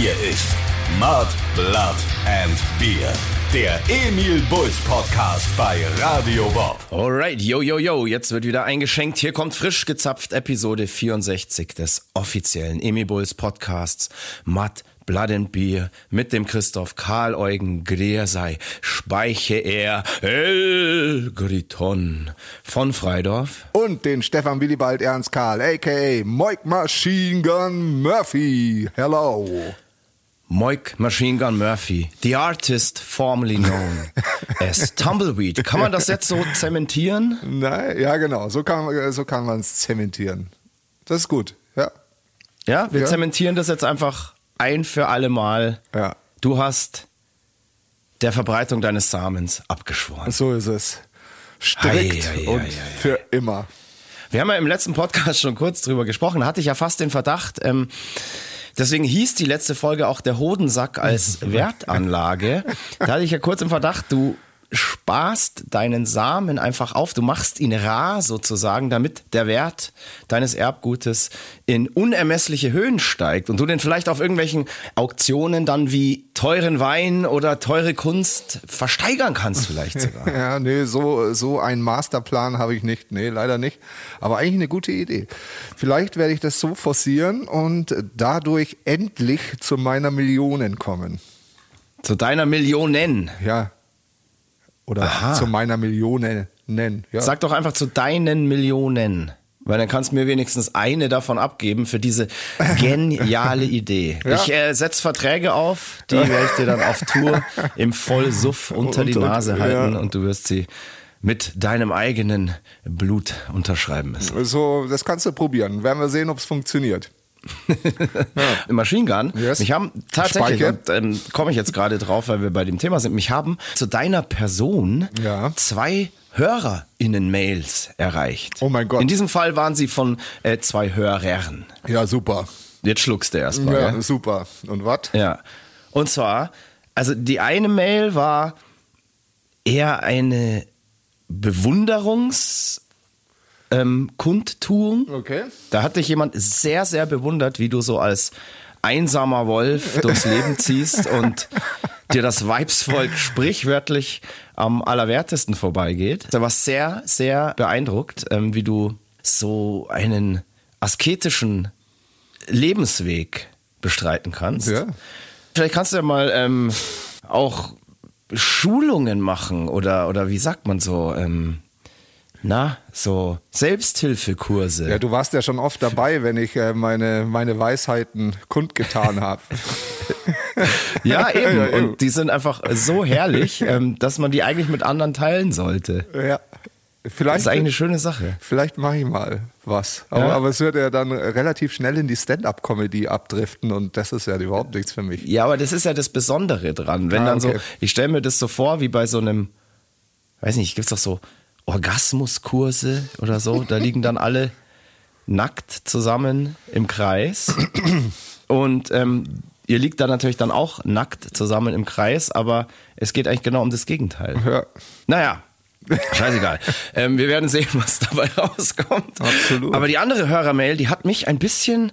Hier ist Mud, Blood and Beer. Der Emil Bulls Podcast bei Radio Bob. Alright, yo, yo, yo, jetzt wird wieder eingeschenkt. Hier kommt frisch gezapft Episode 64 des offiziellen Emil Bulls Podcasts Mud, Blood and Beer mit dem Christoph Karl Eugen Greersei Speiche er El Griton von Freidorf. Und den Stefan Willibald Ernst Karl, a.k.a. Moik Machine Gun Murphy. Hello. Moik Machine Gun Murphy, the artist formerly known as Tumbleweed. Kann man das jetzt so zementieren? Nein, ja genau, so kann, so kann man es zementieren. Das ist gut, ja. Ja, wir Ja. zementieren das jetzt einfach ein für alle Mal. Ja. Du hast der Verbreitung deines Samens abgeschworen. So ist es. Strikt Ei, ei, ei, und für immer. Wir haben ja im letzten Podcast schon kurz drüber gesprochen. Da hatte ich ja fast den Verdacht. Ähm, deswegen hieß die letzte Folge auch der Hodensack als Wertanlage. Da hatte ich ja kurz im Verdacht, du sparst deinen Samen einfach auf, du machst ihn rar sozusagen, damit der Wert deines Erbgutes in unermessliche Höhen steigt und du den vielleicht auf irgendwelchen Auktionen dann wie teuren Wein oder teure Kunst versteigern kannst vielleicht sogar. Ja, nee, so, so einen Masterplan habe ich nicht. Nee, leider nicht. Aber eigentlich eine gute Idee. Vielleicht werde ich das so forcieren und dadurch endlich zu meiner Millionen kommen. Zu deiner Millionen. Ja. Oder Aha. zu meiner Millionen nennen. Ja. Sag doch einfach zu deinen Millionen. Weil dann kannst du mir wenigstens eine davon abgeben für diese geniale Idee. Ja. Ich äh, setze Verträge auf, die werde ich dir dann auf Tour im Vollsuff unter die Und- und- Nase halten ja. und du wirst sie mit deinem eigenen Blut unterschreiben müssen. So, das kannst du probieren. Werden wir sehen, ob es funktioniert. Machine Gun, Yes. mich haben tatsächlich, ähm, komme ich jetzt gerade drauf, weil wir bei dem Thema sind, mich haben zu deiner Person Ja. zwei HörerInnen-Mails erreicht. Oh mein Gott. In diesem Fall waren sie von äh, zwei Hörern. Ja, super. Jetzt schluckst du erstmal. Ja, Ja, super. Und was? ja. Und zwar, also die eine Mail war eher eine Bewunderungs- ähm, Kundtuung. Okay. Da hat dich jemand sehr, sehr bewundert, wie du so als einsamer Wolf durchs Leben ziehst und dir das Weibsvolk sprichwörtlich am allerwertesten vorbeigeht. Da war sehr, sehr beeindruckt, ähm, wie du so einen asketischen Lebensweg bestreiten kannst. Ja. Vielleicht kannst du ja mal ähm, auch Schulungen machen oder, oder wie sagt man so, ähm, na, so Selbsthilfekurse. Ja, du warst ja schon oft dabei, wenn ich äh, meine, meine Weisheiten kundgetan habe. Ja, eben. Ja, eben. Und die sind einfach so herrlich, ähm, dass man die eigentlich mit anderen teilen sollte. ja. Das Vielleicht, ist eigentlich eine schöne Sache. vielleicht mache ich mal was. Aber, Ja. aber es wird ja dann relativ schnell in die Stand-up-Comedy abdriften und das ist ja überhaupt nichts für mich. Ja, aber das ist ja das Besondere dran. Wenn Ah, dann so, okay. ich stelle mir das so vor, wie bei so einem, weiß nicht, gibt's doch so Orgasmuskurse oder so. Da liegen dann alle nackt zusammen im Kreis. Und ähm, ihr liegt da natürlich dann auch nackt zusammen im Kreis, aber es geht eigentlich genau um das Gegenteil. Ja. Naja, scheißegal. ähm, wir werden sehen, was dabei rauskommt. Absolut. Aber die andere Hörermail, die hat mich ein bisschen,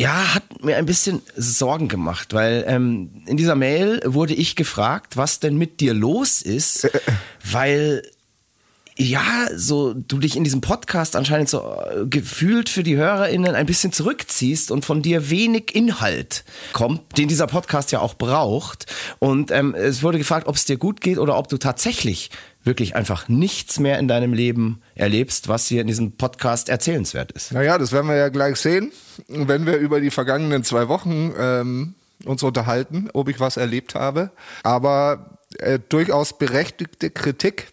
ja, hat mir ein bisschen Sorgen gemacht, weil ähm, in dieser Mail wurde ich gefragt, was denn mit dir los ist, weil ja, so du dich in diesem Podcast anscheinend so äh, gefühlt für die HörerInnen ein bisschen zurückziehst und von dir wenig Inhalt kommt, den dieser Podcast ja auch braucht. Und ähm, es wurde gefragt, ob es dir gut geht oder ob du tatsächlich wirklich einfach nichts mehr in deinem Leben erlebst, was hier in diesem Podcast erzählenswert ist. Naja, das werden wir ja gleich sehen, wenn wir über die vergangenen zwei Wochen ähm, uns unterhalten, ob ich was erlebt habe. Aber äh, durchaus berechtigte Kritik.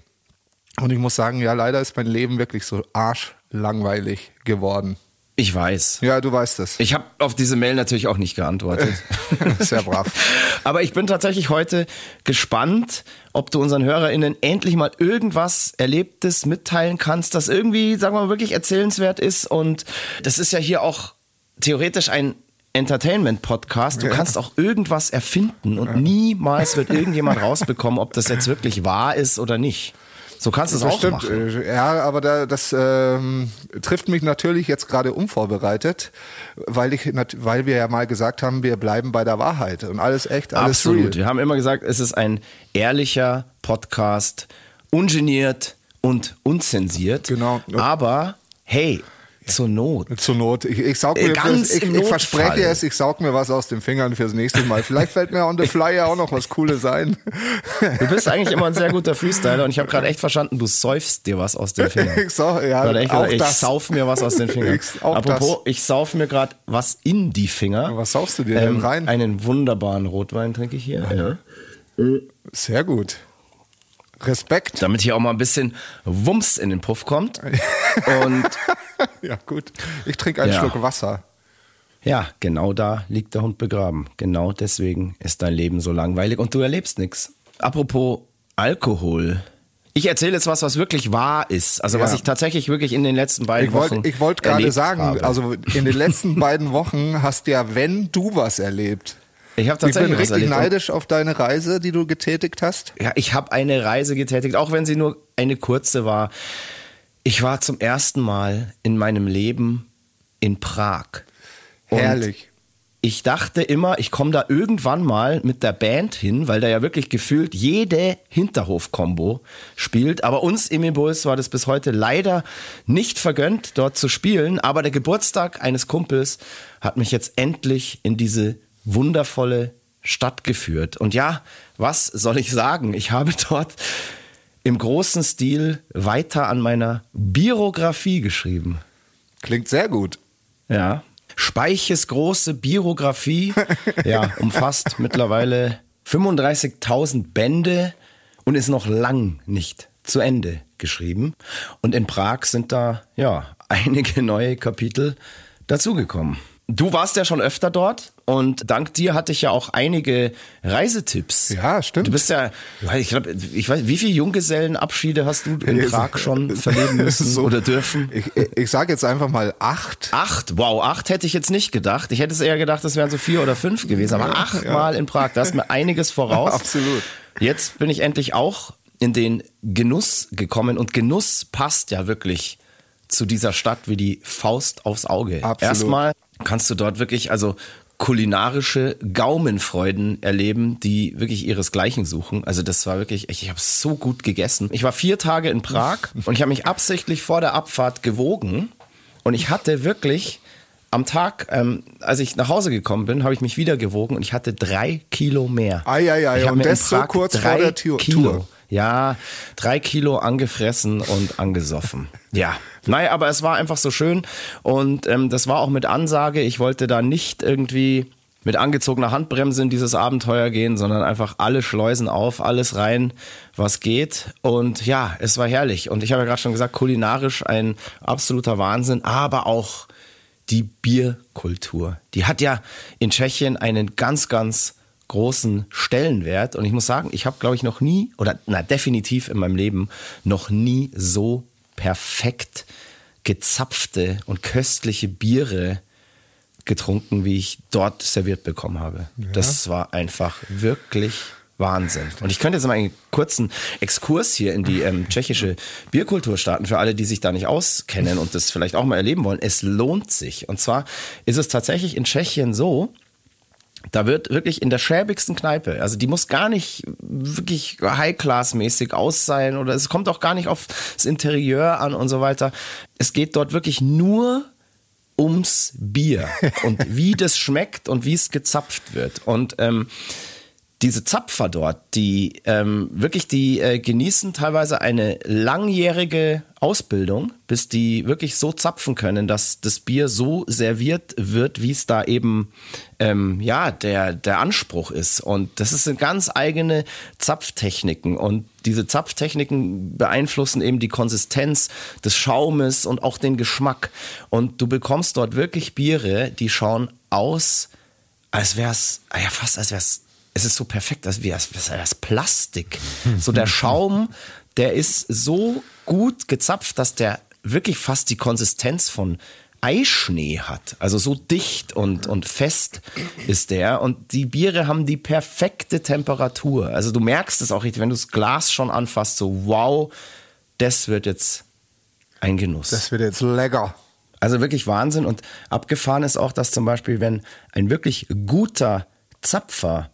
Und ich muss sagen, ja, leider ist mein Leben wirklich so arschlangweilig geworden. Ich weiß. Ja, du weißt es. Ich habe auf diese Mail natürlich auch nicht geantwortet. Sehr brav. Aber ich bin tatsächlich heute gespannt, ob du unseren HörerInnen endlich mal irgendwas Erlebtes mitteilen kannst, das irgendwie, sagen wir mal, wirklich erzählenswert ist. Und das ist ja hier auch theoretisch ein Entertainment-Podcast. Du kannst auch irgendwas erfinden und niemals wird irgendjemand rausbekommen, ob das jetzt wirklich wahr ist oder nicht. So kannst du es auch stimmt. machen. Äh, Ja, aber da, das ähm, trifft mich natürlich jetzt gerade unvorbereitet, weil ich, weil wir ja mal gesagt haben, wir bleiben bei der Wahrheit und alles echt, alles Absolut. real. Wir haben immer gesagt, es ist ein ehrlicher Podcast, ungeniert und unzensiert. Genau. Aber hey, zur Not. Zur Not. Ich, ich saug Äh, mir, ganz fürs, ich, ich verspreche es, ich saug mir was aus den Fingern fürs nächste Mal. Vielleicht fällt mir on the fly ja auch noch was Cooles ein. Du bist eigentlich immer ein sehr guter Freestyler und ich habe gerade echt verstanden, du säufst dir was aus den Fingern. Ich sag, ja, echt auch ich das. sauf mir was aus den Fingern. Ich- auch Apropos, ich sauf mir gerade was in die Finger. Was saufst du dir denn rein? Einen wunderbaren Rotwein trinke ich hier. Ja. Sehr gut. Respekt. Damit hier auch mal ein bisschen Wumms in den Puff kommt. Und Ja, gut. Ich trinke einen Ja. Schluck Wasser. ja, genau da liegt der Hund begraben. Genau deswegen ist dein Leben so langweilig und du erlebst nichts. Apropos Alkohol. Ich erzähle jetzt was, was wirklich wahr ist. Also was Ja. ich tatsächlich wirklich in den letzten beiden Ich Wochen wollte ich wollt gerade sagen, habe. also in den letzten beiden Wochen hast ja, wenn du was erlebt. Ich habe Ich bin tatsächlich richtig neidisch auf deine Reise, die du getätigt hast. Ja, ich habe eine Reise getätigt, auch wenn sie nur eine kurze war. Ich war zum ersten Mal in meinem Leben in Prag. Und Herrlich. Ich dachte immer, ich komme da irgendwann mal mit der Band hin, weil da ja wirklich gefühlt jede Hinterhof-Kombo spielt. Aber uns im Impuls war das bis heute leider nicht vergönnt, dort zu spielen. Aber der Geburtstag eines Kumpels hat mich jetzt endlich in diese wundervolle Stadt geführt. Und ja, was soll ich sagen? Ich habe dort im großen Stil weiter an meiner Biografie geschrieben. Klingt sehr gut. Ja. Speiches große Biografie, ja, umfasst mittlerweile 35.000 Bände und ist noch lang nicht zu Ende geschrieben. Und in Prag sind da, ja, einige neue Kapitel dazugekommen. Du warst ja schon öfter dort und dank dir hatte ich ja auch einige Reisetipps. Ja, stimmt. Du bist ja, ich glaube, ich weiß, wie viele Junggesellenabschiede hast du in Prag schon verleben müssen So. oder dürfen? Ich, ich sage jetzt einfach mal acht. Acht, wow, acht hätte ich jetzt nicht gedacht. Ich hätte es eher gedacht, es wären so vier oder fünf gewesen. Aber achtmal in Prag, da ist mir einiges voraus. Absolut. Jetzt bin ich endlich auch in den Genuss gekommen und Genuss passt ja wirklich zu dieser Stadt wie die Faust aufs Auge. Absolut. Erstmal kannst du dort wirklich, also kulinarische Gaumenfreuden erleben, die wirklich ihresgleichen suchen. Also das war wirklich, ich, ich habe so gut gegessen. Ich war vier Tage in Prag und ich habe mich absichtlich vor der Abfahrt gewogen und ich hatte wirklich am Tag, ähm, als ich nach Hause gekommen bin, habe ich mich wieder gewogen und ich hatte drei Kilo mehr. Ei, ei, ei, Ich und das so kurz vor der Tür- Kilo. Tour. Ja, drei Kilo angefressen und angesoffen. Ja, naja, aber es war einfach so schön und ähm, das war auch mit Ansage. Ich wollte da nicht irgendwie mit angezogener Handbremse in dieses Abenteuer gehen, sondern einfach alle Schleusen auf, alles rein, was geht. Und ja, es war herrlich. Und ich habe ja gerade schon gesagt, kulinarisch ein absoluter Wahnsinn, aber auch die Bierkultur. Die hat ja in Tschechien einen ganz, ganz großen Stellenwert. Und ich muss sagen, ich habe, glaube ich, noch nie, oder na, definitiv in meinem Leben, noch nie so perfekt gezapfte und köstliche Biere getrunken, wie ich dort serviert bekommen habe. Das war einfach wirklich Wahnsinn. Und ich könnte jetzt mal einen kurzen Exkurs hier in die ähm, tschechische Bierkultur starten, für alle, die sich da nicht auskennen und das vielleicht auch mal erleben wollen. Es lohnt sich. Und zwar ist es tatsächlich in Tschechien so, da wird wirklich in der schäbigsten Kneipe, also die muss gar nicht wirklich High-Class-mäßig aus sein oder es kommt auch gar nicht auf das Interieur an und so weiter. Es geht dort wirklich nur ums Bier und wie das schmeckt und wie es gezapft wird. Und ähm, diese Zapfer dort, die ähm, wirklich, die äh, genießen teilweise eine langjährige Ausbildung, bis die wirklich so zapfen können, dass das Bier so serviert wird, wie es da eben ähm, ja der der Anspruch ist. Und das sind ganz eigene Zapftechniken und diese Zapftechniken beeinflussen eben die Konsistenz des Schaumes und auch den Geschmack. Und du bekommst dort wirklich Biere, die schauen aus, als wär's, ja fast als wär's es ist so perfekt, als wäre es Plastik. So der Schaum, der ist so gut gezapft, dass der wirklich fast die Konsistenz von Eischnee hat. Also so dicht und, und fest ist der. Und die Biere haben die perfekte Temperatur. Also du merkst es auch richtig, wenn du das Glas schon anfasst, so wow, das wird jetzt ein Genuss. Das wird jetzt lecker. Also wirklich Wahnsinn. Und abgefahren ist auch, dass zum Beispiel, wenn ein wirklich guter Zapfer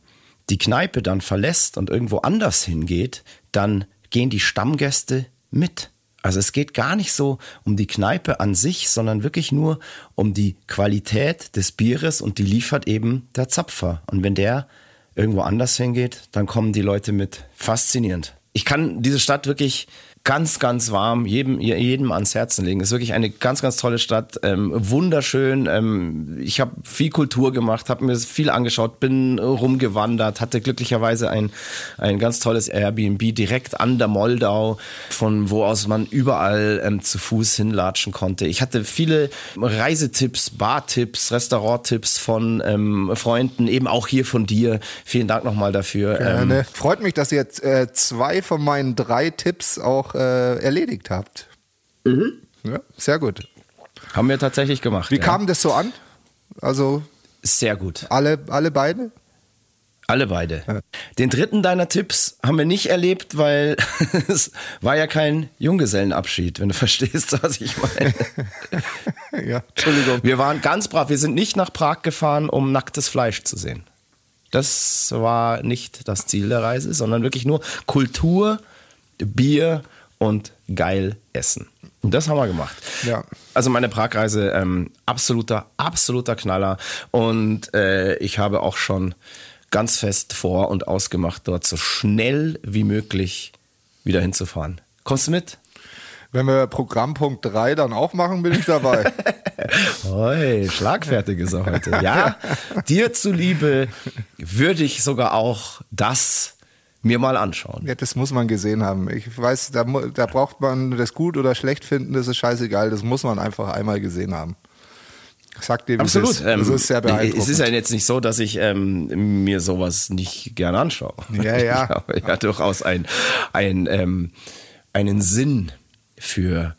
die Kneipe dann verlässt und irgendwo anders hingeht, dann gehen die Stammgäste mit. Also es geht gar nicht so um die Kneipe an sich, sondern wirklich nur um die Qualität des Bieres und die liefert eben der Zapfer. Und wenn der irgendwo anders hingeht, dann kommen die Leute mit. Faszinierend. Ich kann diese Stadt wirklich ganz, ganz warm jedem, jedem ans Herzen legen. Es ist wirklich eine ganz, ganz tolle Stadt, ähm, wunderschön. Ähm, ich habe viel Kultur gemacht, habe mir viel angeschaut, bin rumgewandert, hatte glücklicherweise ein, ein ganz tolles Airbnb direkt an der Moldau, von wo aus man überall ähm, zu Fuß hinlatschen konnte. Ich hatte viele Reisetipps, Bartipps, Restauranttipps von ähm, Freunden, eben auch hier von dir. Vielen Dank nochmal dafür. Gerne. Ähm, Freut mich, dass ihr jetzt äh, zwei von meinen drei Tipps auch äh, erledigt habt. Mhm. Ja, sehr gut. Haben wir tatsächlich gemacht. Wie ja. kam das so an? Also sehr gut. Alle, alle beide? Alle beide. Ja. Den dritten deiner Tipps haben wir nicht erlebt, weil es war ja kein Junggesellenabschied, wenn du verstehst, was ich meine. ja, Entschuldigung. Wir waren ganz brav. Wir sind nicht nach Prag gefahren, um nacktes Fleisch zu sehen. Das war nicht das Ziel der Reise, sondern wirklich nur Kultur, Bier und geil essen. Und das haben wir gemacht. Ja. Also meine Pragreise, ähm, absoluter, absoluter Knaller. Und äh, ich habe auch schon ganz fest vor und ausgemacht, dort so schnell wie möglich wieder hinzufahren. Kommst du mit? Wenn wir Programmpunkt 3 dann auch machen, bin ich dabei. Hoi, schlagfertig ist er heute. Ja, dir zuliebe würde ich sogar auch das mir mal anschauen. Ja, das muss man gesehen haben. Ich weiß, da, da braucht man das gut oder schlecht finden, das ist scheißegal. Das muss man einfach einmal gesehen haben. Sagt dem, Absolut. Es ist, es ist sehr beeindruckend. Es ist ja jetzt nicht so, dass ich ähm, mir sowas nicht gerne anschaue. Ja, ja. Ich habe ja durchaus ein, ein, ähm, einen Sinn für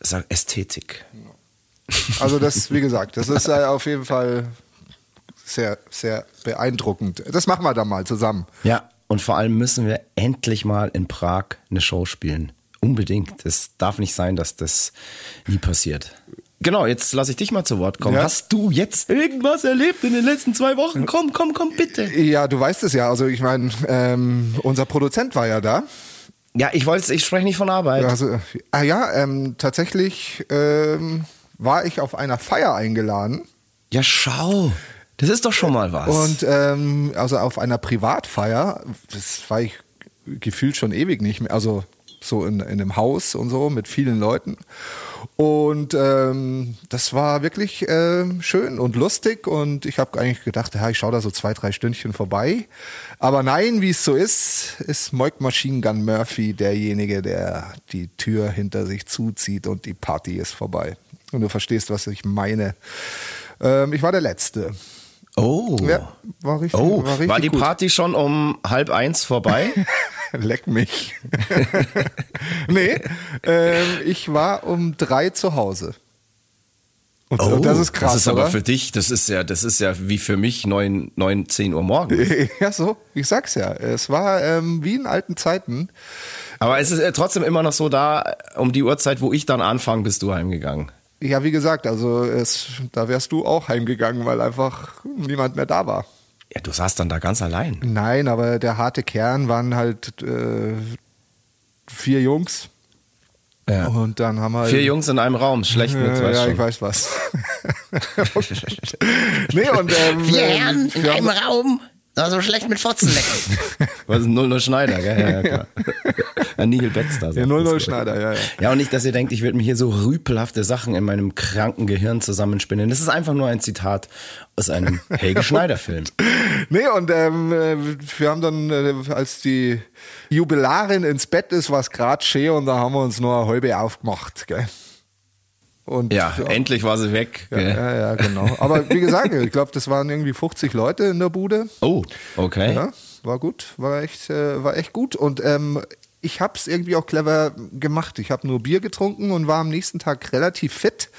sag, Ästhetik. Also das, wie gesagt, das ist äh, auf jeden Fall sehr, sehr beeindruckend. Das machen wir dann mal zusammen. Ja, und vor allem müssen wir endlich mal in Prag eine Show spielen. Unbedingt. Es darf nicht sein, dass das nie passiert. Genau, jetzt lasse ich dich mal zu Wort kommen. Ja. Hast du jetzt irgendwas erlebt in den letzten zwei Wochen? Komm, komm, komm, bitte. Ja, du weißt es ja. Also ich meine, ähm, unser Produzent war ja da. Ja, ich wollte, ich spreche nicht von Arbeit. Also, ah ja, ähm, tatsächlich ähm, war ich auf einer Feier eingeladen. Ja, schau. Das ist doch schon mal was. Und ähm, also auf einer Privatfeier, das war ich gefühlt schon ewig nicht mehr, also so in, in einem Haus und so mit vielen Leuten. Und ähm, das war wirklich äh, schön und lustig und ich habe eigentlich gedacht, ja, ich schaue da so zwei, drei Stündchen vorbei. Aber nein, wie es so ist, ist Moik Machine Gun Murphy derjenige, der die Tür hinter sich zuzieht und die Party ist vorbei. Und du verstehst, was ich meine. Ähm, ich war der Letzte. Oh. Ja, war richtig, oh, war, richtig war die gut. Party schon um halb eins vorbei? Leck mich. nee, ähm, ich war um drei zu Hause. Und, oh, und das ist krass. Das ist aber oder? für dich, das ist ja, das ist ja wie für mich neun, neun, zehn Uhr morgens. Ja, so, ich sag's ja. Es war ähm, wie in alten Zeiten. Aber es ist äh, trotzdem immer noch so da, um die Uhrzeit, wo ich dann anfange, bist du heimgegangen. Ja, wie gesagt, also es, da wärst du auch heimgegangen, weil einfach niemand mehr da war. Ja, du saßt dann da ganz allein. Nein, aber der harte Kern waren halt äh, vier Jungs. Ja. Und dann haben wir. Vier Jungs in einem Raum, schlecht mit, Äh, ja, schon. ich weiß was. nee, und ähm, Vier Herren in wir einem haben- Raum, so schlecht mit Fotzen lecken. Was ist 00 Schneider, gell? Ja, ja, klar. Ja, Nigel Baxter. Ja, das, 00 glaub ich. Schneider, ja, ja. Ja, und nicht, dass ihr denkt, ich würde mir hier so rüpelhafte Sachen in meinem kranken Gehirn zusammenspinnen. Das ist einfach nur ein Zitat aus einem Helge Schneider-Film. Nee, und ähm, äh, wir haben dann, äh, als die Jubilarin ins Bett ist, war es gerade schön und da haben wir uns nur eine halbe aufgemacht. Gell? Und, Ja, endlich war sie weg. Ja, ja, ja, genau. Aber wie gesagt, ich glaube, das waren irgendwie 50 Leute in der Bude. Oh, okay. Ja, war gut, war echt, äh, war echt gut. Und ähm, ich habe es irgendwie auch clever gemacht. Ich habe nur Bier getrunken und war am nächsten Tag relativ fit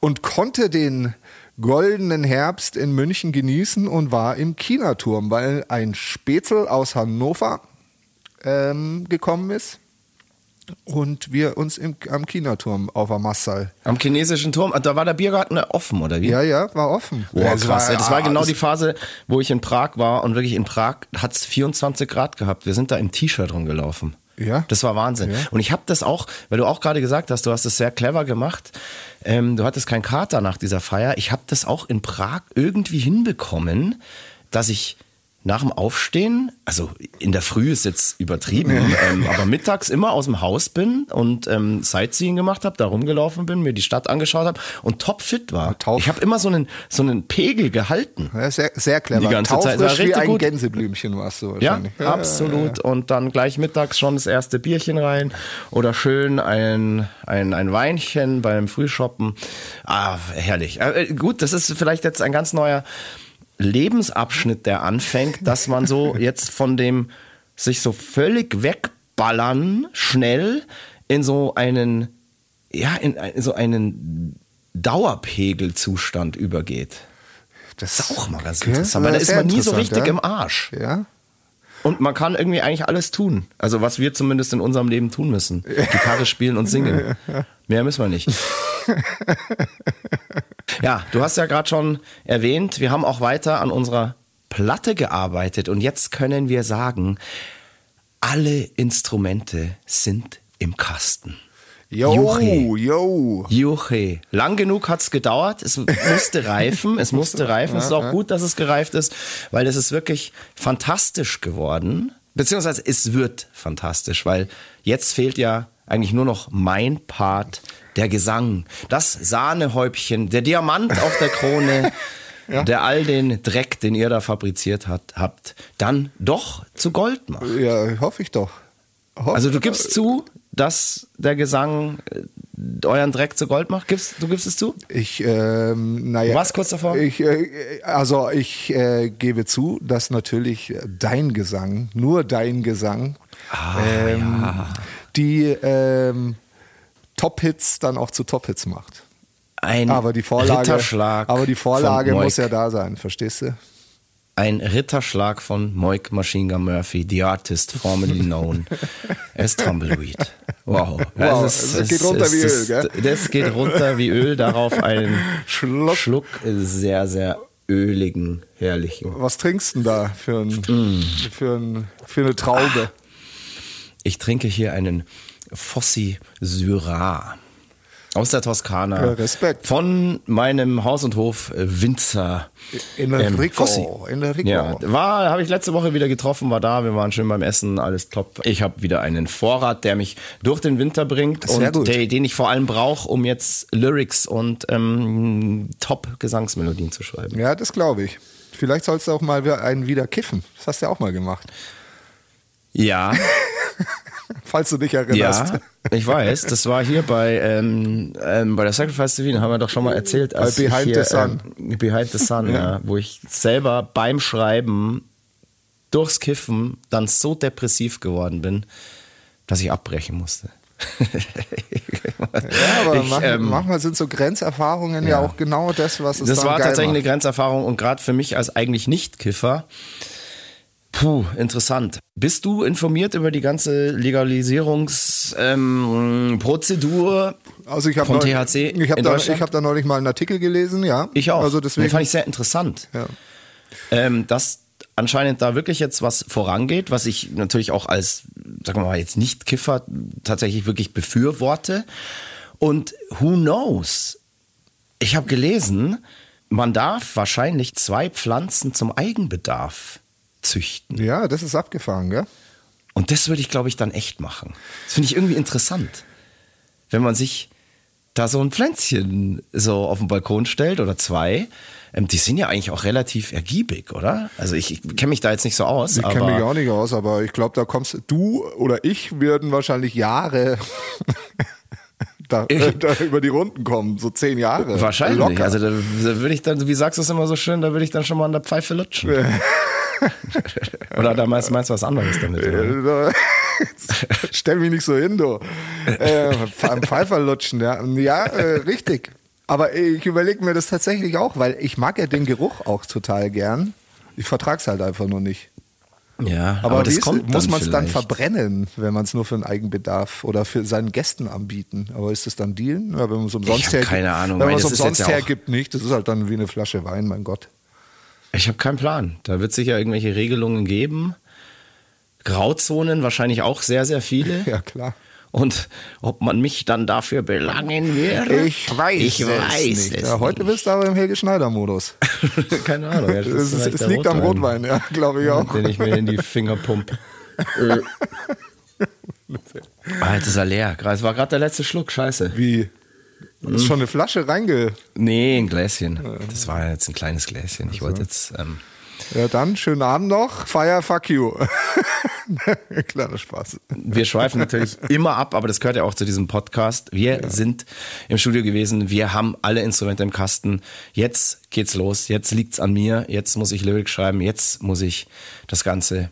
und konnte den goldenen Herbst in München genießen und war im Kinaturm, weil ein Spätzl aus Hannover ähm, gekommen ist. Und wir uns im, am Chinaturm auf der Massal. Am chinesischen Turm, ah, da war der Biergarten offen, oder wie? Ja, ja, war offen. Boah, krass. das war genau alles- die Phase, wo ich in Prag war und wirklich in Prag hat es 24 Grad gehabt. Wir sind da im T-Shirt rumgelaufen. Ja? Das war Wahnsinn. Ja. Und ich habe das auch, weil du auch gerade gesagt hast, du hast es sehr clever gemacht. Ähm, du hattest keinen Kater nach dieser Feier. Ich habe das auch in Prag irgendwie hinbekommen, dass ich nach dem Aufstehen, also in der Früh ist jetzt übertrieben, ähm, aber mittags immer aus dem Haus bin und ähm, Sightseeing gemacht habe, da rumgelaufen bin, mir die Stadt angeschaut habe und topfit war. tauf- Ich habe immer so einen, so einen Pegel gehalten. Ja, sehr, sehr clever. Die ganze Zeit. War Taufrisch wie richtig ein gut. Gänseblümchen warst du Ja, wahrscheinlich. absolut. Und dann gleich mittags schon das erste Bierchen rein oder schön ein, ein, ein Weinchen beim Frühshoppen. Ah, herrlich. Äh, gut, das ist vielleicht jetzt ein ganz neuer Lebensabschnitt, der anfängt, dass man so jetzt von dem sich so völlig wegballern schnell in so einen, ja, in, so einen Dauerpegelzustand übergeht. Das ist auch mal ganz Okay, interessant, weil da ist man nie so richtig ja. im Arsch. Ja. Und man kann irgendwie eigentlich alles tun. Also was wir zumindest in unserem Leben tun müssen. Gitarre spielen und singen. Mehr müssen wir nicht. Ja, du hast ja gerade schon erwähnt, wir haben auch weiter an unserer Platte gearbeitet und jetzt können wir sagen, alle Instrumente sind im Kasten. Yo, Juche. yo. Juche. Lang genug hat's gedauert. Es musste reifen. Es musste reifen. Es ist auch gut, dass es gereift ist, weil es ist wirklich fantastisch geworden. Beziehungsweise es wird fantastisch, weil jetzt fehlt ja eigentlich nur noch mein Part, der Gesang. Das Sahnehäubchen, der Diamant auf der Krone, der all den Dreck, den ihr da fabriziert hat, habt, dann doch zu Gold macht. Ja, hoffe ich doch. Hoff- Also du gibst zu, dass der Gesang äh, euren Dreck zu Gold macht? Gibst, du gibst es zu? Ich, ähm, naja. Du warst kurz davor? Ich, äh, also ich äh, gebe zu, dass natürlich dein Gesang, nur dein Gesang, Ah, ähm, die ähm, Top-Hits dann auch zu Top-Hits macht. Ein Aber die Vorlage, Ritterschlag. aber die Vorlage muss ja da sein, verstehst du? Ein Ritterschlag von Moik Machine Gun Murphy, the artist formerly known as Tumbleweed. Wow. Wow, Das das geht runter wie Öl, Das geht runter wie Öl. Darauf einen Schluck. Schluck sehr, sehr öligen, herrlichen. Was trinkst du denn da für, ein, Mm. für, ein, für eine Traube? Ich trinke hier einen Fossi Syrah aus der Toskana. Ja, Respekt. Von meinem Haus- und Hof äh, Winzer. Enrico, Fossi. Enrico. Ja, war, habe ich letzte Woche wieder getroffen, war da, wir waren schön beim Essen, alles top. Ich habe wieder einen Vorrat, der mich durch den Winter bringt Sehr und gut. Der, den ich vor allem brauche, um jetzt Lyrics und ähm, Top-Gesangsmelodien zu schreiben. Ja, das glaube ich. Vielleicht sollst du auch mal einen wieder kiffen. Das hast du ja auch mal gemacht. Ja, Falls du dich erinnerst. ja, ich weiß. Das war hier bei, ähm, ähm, bei der Sacrifice TV, haben wir doch schon mal erzählt. als ich Behind hier, the Sun. Ähm, Behind the Sun, ja. Wo ich selber beim Schreiben durchs Kiffen dann so depressiv geworden bin, dass ich abbrechen musste. Ja, aber Ich, manchmal, ähm, manchmal sind so Grenzerfahrungen ja, ja. auch genau das, was es Das war tatsächlich eine macht. Grenzerfahrung und gerade für mich als eigentlich Nicht-Kiffer. Puh, interessant. Bist du informiert über die ganze Legalisierungsprozedur ähm, Also ich vom neulich- THC ich habe da, ich hab da neulich mal einen Artikel gelesen, ja. Ich auch. Also Den deswegen, fand ich sehr interessant. ja. Ähm, dass anscheinend da wirklich jetzt was vorangeht, was ich natürlich auch als, sagen wir mal, jetzt nicht Kiffer tatsächlich wirklich befürworte. Und who knows? Ich habe gelesen, man darf wahrscheinlich zwei Pflanzen zum Eigenbedarf züchten. ja, das ist abgefahren, gell? Und das würde ich, glaube ich, dann echt machen. Das finde ich irgendwie interessant. Wenn man sich da so ein Pflänzchen so auf den Balkon stellt oder zwei, ähm, die sind ja eigentlich auch relativ ergiebig, oder? Also ich, ich kenne mich da jetzt nicht so aus. Ich kenne mich auch nicht aus, aber ich glaube, da kommst du oder ich würden wahrscheinlich Jahre da, Ich- da über die Runden kommen, so zehn Jahre. Wahrscheinlich. Locker. Also da, da würde ich dann, wie sagst du es immer so schön, da würde ich dann schon mal an der Pfeife lutschen. oder da meinst, du was anderes damit? Oder? Äh, Stell mich nicht so hin, du. Äh, Pfeifer lutschen, ja. Ja, äh, richtig. Aber ich überlege mir das tatsächlich auch, weil ich mag ja den Geruch auch total gern. Ich vertrag's halt einfach nur nicht. Ja, aber, aber das ist- kommt muss man es dann verbrennen, wenn man es nur für den Eigenbedarf oder für seinen Gästen anbieten? Aber ist das dann Dealen? Ja, wenn man es umsonst hergibt. keine Ahnung, Wenn man es umsonst hergibt, nicht. Das ist halt dann wie eine Flasche Wein, mein Gott. Ich habe keinen Plan. Da wird sicher irgendwelche Regelungen geben. Grauzonen wahrscheinlich auch sehr, sehr viele. Ja, klar. Und ob man mich dann dafür belangen würde? Ich weiß ich es weiß nicht. es ja, heute bist du aber im Helge Schneider-Modus. nicht. Keine Ahnung. Ja, Es, es, es liegt am Rotwein, ja, glaube ich auch. Den ich mir in die Finger pump. ah, jetzt ist er leer. Es war gerade der letzte Schluck. Scheiße. Wie? Ist schon eine Flasche reinge. Nee, ein Gläschen. Das war jetzt ein kleines Gläschen. Ich wollte jetzt. Ähm, Ja, dann schönen Abend noch. Fire, fuck you. Kleiner Spaß. wir schweifen natürlich immer ab, aber das gehört ja auch zu diesem Podcast. Wir sind im Studio gewesen, wir haben alle Instrumente im Kasten. Jetzt geht's los, jetzt liegt's an mir, jetzt muss ich Lyrik schreiben, jetzt muss ich das Ganze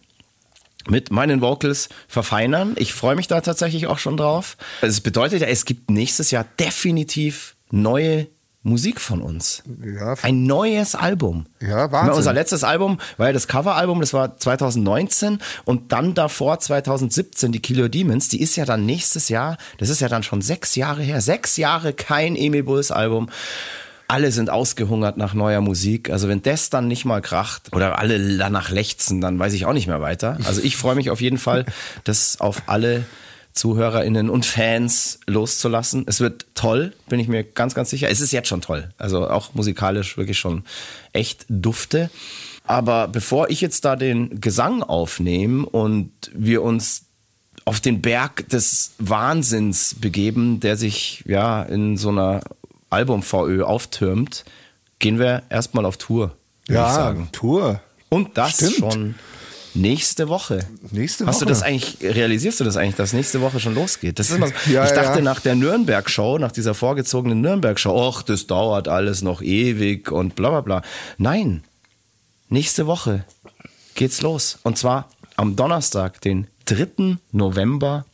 mit meinen Vocals verfeinern. Ich freue mich da tatsächlich auch schon drauf. Es bedeutet ja, es gibt nächstes Jahr definitiv neue Musik von uns. Ja, Ein neues Album. Ja, Wahnsinn. Unser letztes Album war ja das Coveralbum, das war 2019 und dann davor 2017 die Killer Demons, die ist ja dann nächstes Jahr, das ist ja dann schon sechs Jahre her, sechs Jahre kein Emil Bulls Album. Alle sind ausgehungert nach neuer Musik. Also wenn das dann nicht mal kracht oder alle danach lechzen, dann weiß ich auch nicht mehr weiter. Also ich freue mich auf jeden Fall, das auf alle ZuhörerInnen und Fans loszulassen. Es wird toll, bin ich mir ganz, ganz sicher. Es ist jetzt schon toll. Also auch musikalisch wirklich schon echt dufte. Aber bevor ich jetzt da den Gesang aufnehme und wir uns auf den Berg des Wahnsinns begeben, der sich ja in so einer Album-VÖ auftürmt, gehen wir erstmal auf Tour, Ja, sagen. Tour. Und das Stimmt. schon nächste Woche. Nächste Hast du Woche. das eigentlich, realisierst du das eigentlich, dass nächste Woche schon losgeht? Das ist immer so, Ja, ich dachte ja. nach der Nürnberg-Show, nach dieser vorgezogenen Nürnberg-Show, ach, das dauert alles noch ewig und bla bla bla. Nein, nächste Woche geht's los. Und zwar am Donnerstag, den 3. November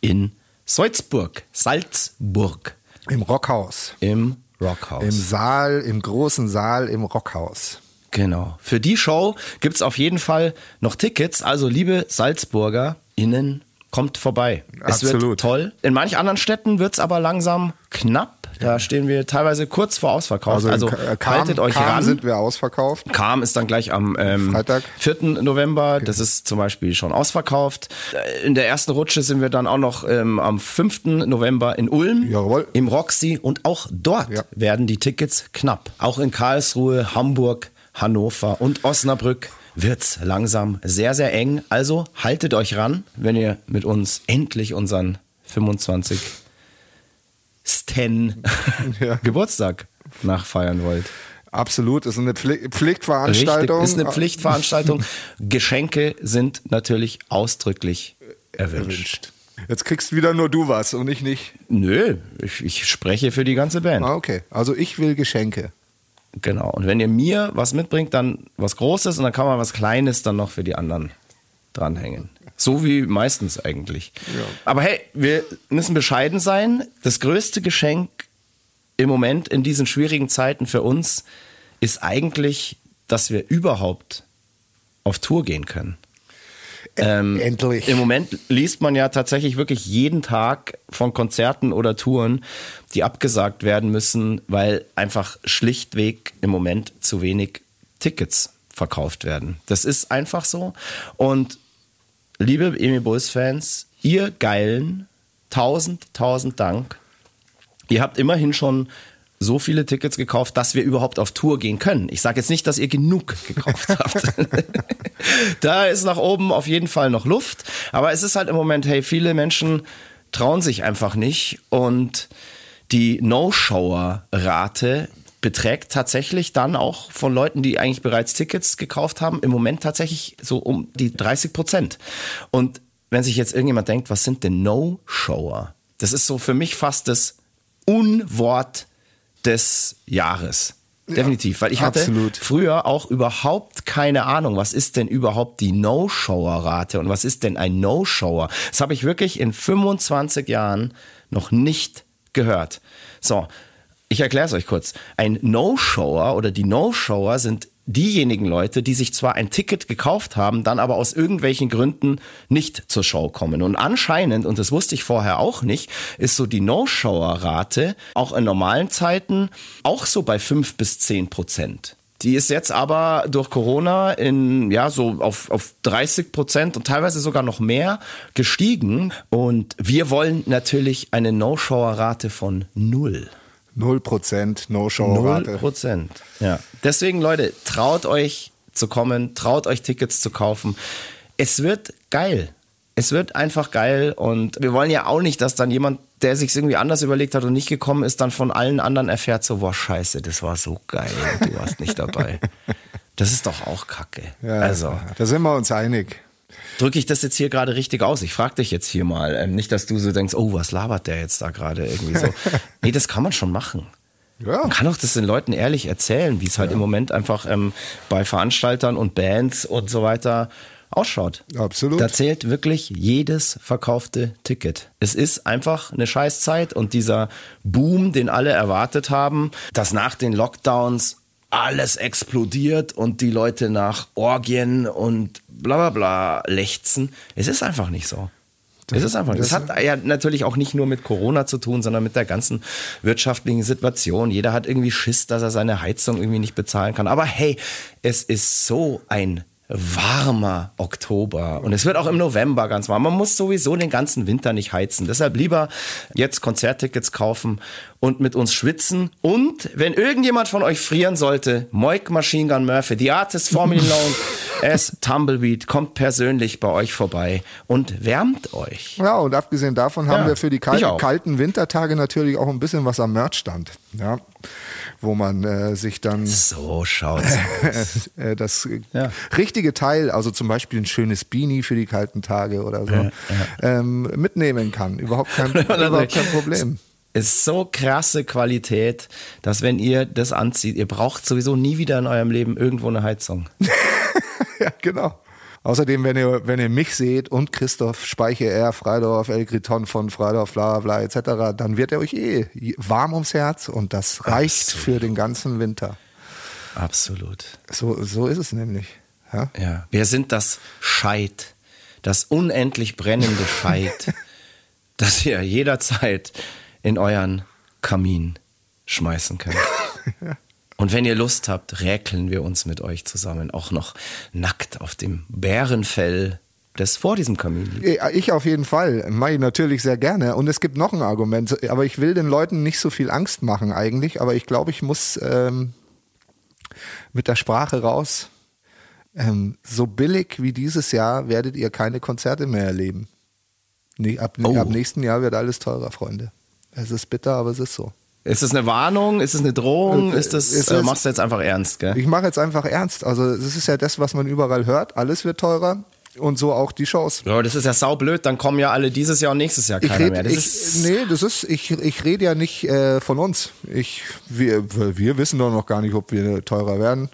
in Salzburg. Salzburg Im Rockhaus. im Rockhaus. Im Saal, im großen Saal im Rockhaus. Genau. Für die Show gibt's auf jeden Fall noch Tickets. Also, liebe Salzburger innen, kommt vorbei. Es wird Absolut. toll. In manch anderen Städten wird's aber langsam knapp. Da stehen wir teilweise kurz vor Ausverkauf. Also, äh, Kam- haltet euch Kam ran. sind wir ausverkauft. Kam ist dann gleich am ähm, Freitag. 4. November. Das ist zum Beispiel schon ausverkauft. Äh, In der ersten Rutsche sind wir dann auch noch ähm, am 5. November in Ulm Jawohl. im Roxy und auch dort Ja. werden die Tickets knapp. Auch in Karlsruhe, Hamburg, Hannover und Osnabrück wird's langsam sehr, sehr eng. Also haltet euch ran, wenn ihr mit uns endlich unseren 25 Sten Ja. Geburtstag nachfeiern wollt. Absolut, ist eine Pfli Pflichtveranstaltung. Richtig, ist eine Pflichtveranstaltung. Geschenke sind natürlich ausdrücklich erwünscht. Erwünscht. Jetzt kriegst wieder nur du was und ich nicht. Nö, ich, ich spreche für die ganze Band. Ah, okay. Also ich will Geschenke. Genau. Und wenn ihr mir was mitbringt, dann was Großes und dann kann man was Kleines dann noch für die anderen dranhängen. So wie meistens eigentlich. Aber hey, wir müssen bescheiden sein. Das größte Geschenk im Moment in diesen schwierigen Zeiten für uns ist eigentlich, dass wir überhaupt auf Tour gehen können. Ähm, Endlich. Im Moment liest man ja tatsächlich wirklich jeden Tag von Konzerten oder Touren, die abgesagt werden müssen, weil einfach schlichtweg im Moment zu wenig Tickets verkauft werden. Das ist einfach so. Und liebe Emi Bulls Fans, ihr Geilen, tausend, tausend Dank. Ihr habt immerhin schon so viele Tickets gekauft, dass wir überhaupt auf Tour gehen können. Ich sage jetzt nicht, dass ihr genug gekauft habt. da ist nach oben auf jeden Fall noch Luft. Aber es ist halt im Moment, hey, viele Menschen trauen sich einfach nicht. Und die No-Shower-Rate beträgt tatsächlich dann auch von Leuten, die eigentlich bereits Tickets gekauft haben, im Moment tatsächlich so um die 30 Prozent. Und wenn sich jetzt irgendjemand denkt, was sind denn No-Shower? Das ist so für mich fast das Unwort des Jahres. Definitiv, weil ich hatte absolut. früher auch überhaupt keine Ahnung, was ist denn überhaupt die No-Shower-Rate und was ist denn ein No-Shower? Das habe ich wirklich in 25 Jahren noch nicht gehört. So, ich erkläre es euch kurz. Ein No-Shower oder die No-Shower sind diejenigen Leute, die sich zwar ein Ticket gekauft haben, dann aber aus irgendwelchen Gründen nicht zur Show kommen. Und anscheinend, und das wusste ich vorher auch nicht, ist so die No-Shower-Rate auch in normalen Zeiten auch so bei fünf bis zehn Prozent. Die ist jetzt aber durch Corona in, ja, so auf, auf 30 Prozent und teilweise sogar noch mehr gestiegen. Und wir wollen natürlich eine No-Shower-Rate von null. Null Prozent No-Show-Rate. Null Prozent. Ja. Deswegen, Leute, traut euch zu kommen, traut euch Tickets zu kaufen. Es wird geil. Es wird einfach geil und wir wollen ja auch nicht, dass dann jemand, der sich irgendwie anders überlegt hat und nicht gekommen ist, dann von allen anderen erfährt so, boah, scheiße, das war so geil, du warst nicht dabei. Das ist doch auch Kacke. Ja, also, da sind wir uns einig. Drücke ich das jetzt hier gerade richtig aus? Ich frage dich jetzt hier mal. Ähm, nicht, dass du so denkst, oh, was labert der jetzt da gerade irgendwie so. nee, das kann man schon machen. Ja. Man kann auch das den Leuten ehrlich erzählen, wie es halt im Moment einfach ähm, bei Veranstaltern und Bands und so weiter ausschaut. Absolut. Da zählt wirklich jedes verkaufte Ticket. Es ist einfach eine Scheißzeit und dieser Boom, den alle erwartet haben, dass nach den Lockdowns alles explodiert und die Leute nach Orgien und bla bla bla lechzen. Es ist einfach nicht so. es ist einfach. Das, das- hat ja natürlich auch nicht nur mit Corona zu tun, sondern mit der ganzen wirtschaftlichen Situation. Jeder hat irgendwie Schiss, dass er seine Heizung irgendwie nicht bezahlen kann. Aber hey, es ist so ein warmer Oktober und es wird auch im November ganz warm. Man muss sowieso den ganzen Winter nicht heizen. Deshalb lieber jetzt Konzerttickets kaufen und mit uns schwitzen. Und wenn irgendjemand von euch frieren sollte, Moik Machine Gun Murphy, The Artist Formerly Known as Tumbleweed, kommt persönlich bei euch vorbei und wärmt euch. Ja, und abgesehen davon haben Ja, wir für die kalten, kalten Wintertage natürlich auch ein bisschen was am Merchstand. Ja, wo man äh, sich dann So schaut's. äh, das äh, Ja. richtige Teil, also zum Beispiel ein schönes Beanie für die kalten Tage oder so, Ähm, mitnehmen kann. Überhaupt kein, überhaupt kein Problem. Ist so krasse Qualität, dass wenn ihr das anzieht, ihr braucht sowieso nie wieder in eurem Leben irgendwo eine Heizung. ja, genau. Außerdem, wenn ihr, wenn ihr mich seht und Christoph Speiche R, Freidorf, El Griton von Freidorf, bla bla etc., dann wird er euch eh warm ums Herz und das reicht Absolut. für den ganzen Winter. Absolut. So, so ist es nämlich. Ja? Ja. Wir sind das Scheit, das unendlich brennende Scheit, das ihr jederzeit in euren Kamin schmeißen könnt. Und wenn ihr Lust habt, räkeln wir uns mit euch zusammen auch noch nackt auf dem Bärenfell, das vor diesem Kamin liegt. Ich auf jeden Fall, mache ich natürlich sehr gerne. Und es gibt noch ein Argument, aber ich will den Leuten nicht so viel Angst machen eigentlich, aber ich glaube, ich muss ähm, mit der Sprache raus. Ähm, so billig wie dieses Jahr werdet ihr keine Konzerte mehr erleben. Nee, ab, Oh. ab nächsten Jahr wird alles teurer, Freunde. Es ist bitter, aber es ist so. Ist das eine Warnung? Ist es eine Drohung? Äh, Ist das, es äh, ist- machst du jetzt einfach ernst, gell? Ich mache jetzt einfach ernst. Also es ist ja das, was man überall hört. Alles wird teurer und so auch die Shows. Ja, das ist ja saublöd, dann kommen ja alle dieses Jahr und nächstes Jahr keiner red, mehr. Das ich, ist, nee, das ist, ich, ich rede ja nicht äh, von uns. Ich, wir, wir wissen doch noch gar nicht, ob wir teurer werden.